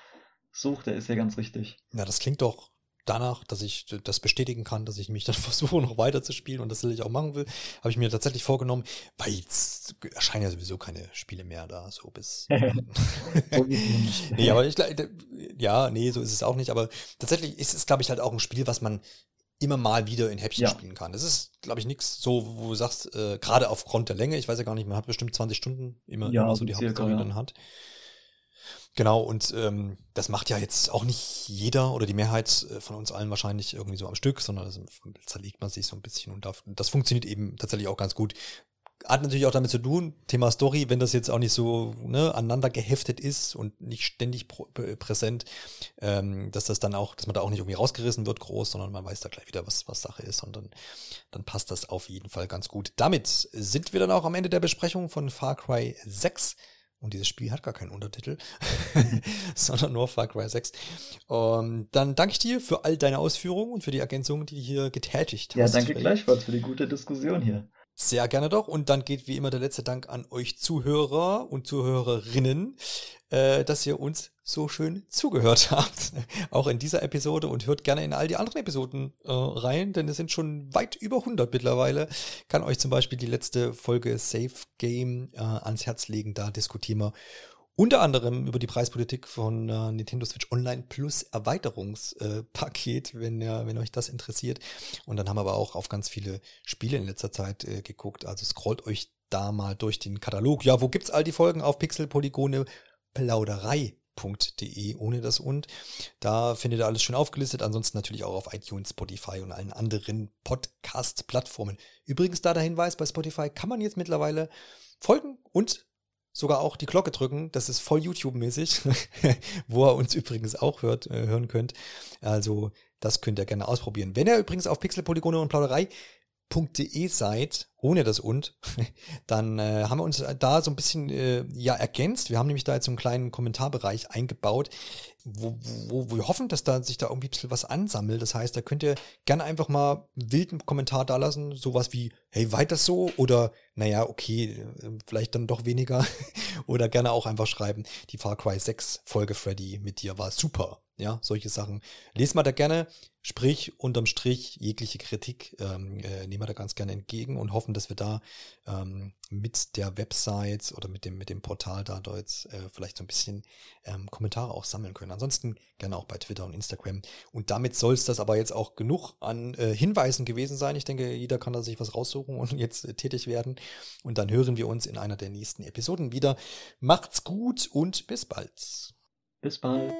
sucht, der ist ja ganz richtig. Ja, das klingt doch danach, dass ich das bestätigen kann, dass ich mich dann versuche, noch weiter zu spielen und das will ich auch machen will, habe ich mir tatsächlich vorgenommen, weil jetzt erscheinen ja sowieso keine Spiele mehr da, so bis. nee, aber ich ja, nee, so ist es auch nicht, aber tatsächlich ist es, glaube ich, halt auch ein Spiel, was man immer mal wieder in Häppchen ja. spielen kann. Das ist, glaube ich, nichts so, wo du sagst, äh, gerade aufgrund der Länge, ich weiß ja gar nicht, man hat bestimmt 20 Stunden immer, ja, immer so die Hauptstory ja. dann hat. Genau, und ähm, das macht ja jetzt auch nicht jeder oder die Mehrheit äh, von uns allen wahrscheinlich irgendwie so am Stück, sondern das zerlegt man sich so ein bisschen und das funktioniert eben tatsächlich auch ganz gut hat natürlich auch damit zu tun, Thema Story, wenn das jetzt auch nicht so ne, aneinander geheftet ist und nicht ständig präsent, ähm, dass das dann auch, dass man da auch nicht irgendwie rausgerissen wird groß, sondern man weiß da gleich wieder, was, was Sache ist und dann, dann passt das auf jeden Fall ganz gut. Damit sind wir dann auch am Ende der Besprechung von Far Cry 6. Und dieses Spiel hat gar keinen Untertitel, sondern nur Far Cry 6. Und dann danke ich dir für all deine Ausführungen und für die Ergänzungen, die du hier getätigt hast. Ja, danke gleichfalls für die gute Diskussion hier. Sehr gerne doch. Und dann geht wie immer der letzte Dank an euch Zuhörer und Zuhörerinnen, äh, dass ihr uns so schön zugehört habt. Auch in dieser Episode und hört gerne in all die anderen Episoden äh, rein, denn es sind schon weit über 100 mittlerweile. Kann euch zum Beispiel die letzte Folge Safe Game äh, ans Herz legen. Da diskutieren wir unter anderem über die Preispolitik von äh, Nintendo Switch Online Plus Erweiterungspaket, äh, wenn, ja, wenn euch das interessiert. Und dann haben wir aber auch auf ganz viele Spiele in letzter Zeit äh, geguckt. Also scrollt euch da mal durch den Katalog. Ja, wo gibt's all die Folgen? Auf Pixelpolygone plauderei.de ohne das und. Da findet ihr alles schön aufgelistet. Ansonsten natürlich auch auf iTunes, Spotify und allen anderen Podcast-Plattformen. Übrigens da der Hinweis, bei Spotify kann man jetzt mittlerweile folgen und sogar auch die Glocke drücken. Das ist voll YouTube-mäßig, wo ihr uns übrigens auch hört, äh, hören könnt. Also das könnt ihr gerne ausprobieren. Wenn ihr übrigens auf Pixelpolygone und Plauderei.de seid, ohne das und, dann äh, haben wir uns da so ein bisschen äh, ja ergänzt. Wir haben nämlich da jetzt so einen kleinen Kommentarbereich eingebaut, wo, wo, wo wir hoffen, dass da sich da irgendwie ein bisschen was ansammelt. Das heißt, da könnt ihr gerne einfach mal wilden Kommentar da lassen, sowas wie, hey, weiter so oder naja, okay, vielleicht dann doch weniger. oder gerne auch einfach schreiben, die Far Cry 6 Folge Freddy mit dir war super. Ja, solche Sachen. Lest mal da gerne. Sprich, unterm Strich, jegliche Kritik ähm, äh, nehmen wir da ganz gerne entgegen und hoffen, dass wir da ähm, mit der Website oder mit dem, mit dem Portal da jetzt äh, vielleicht so ein bisschen ähm, Kommentare auch sammeln können. Ansonsten gerne auch bei Twitter und Instagram. Und damit soll es das aber jetzt auch genug an äh, Hinweisen gewesen sein. Ich denke, jeder kann da sich was raussuchen und jetzt äh, tätig werden. Und dann hören wir uns in einer der nächsten Episoden wieder. Macht's gut und bis bald. Bis bald.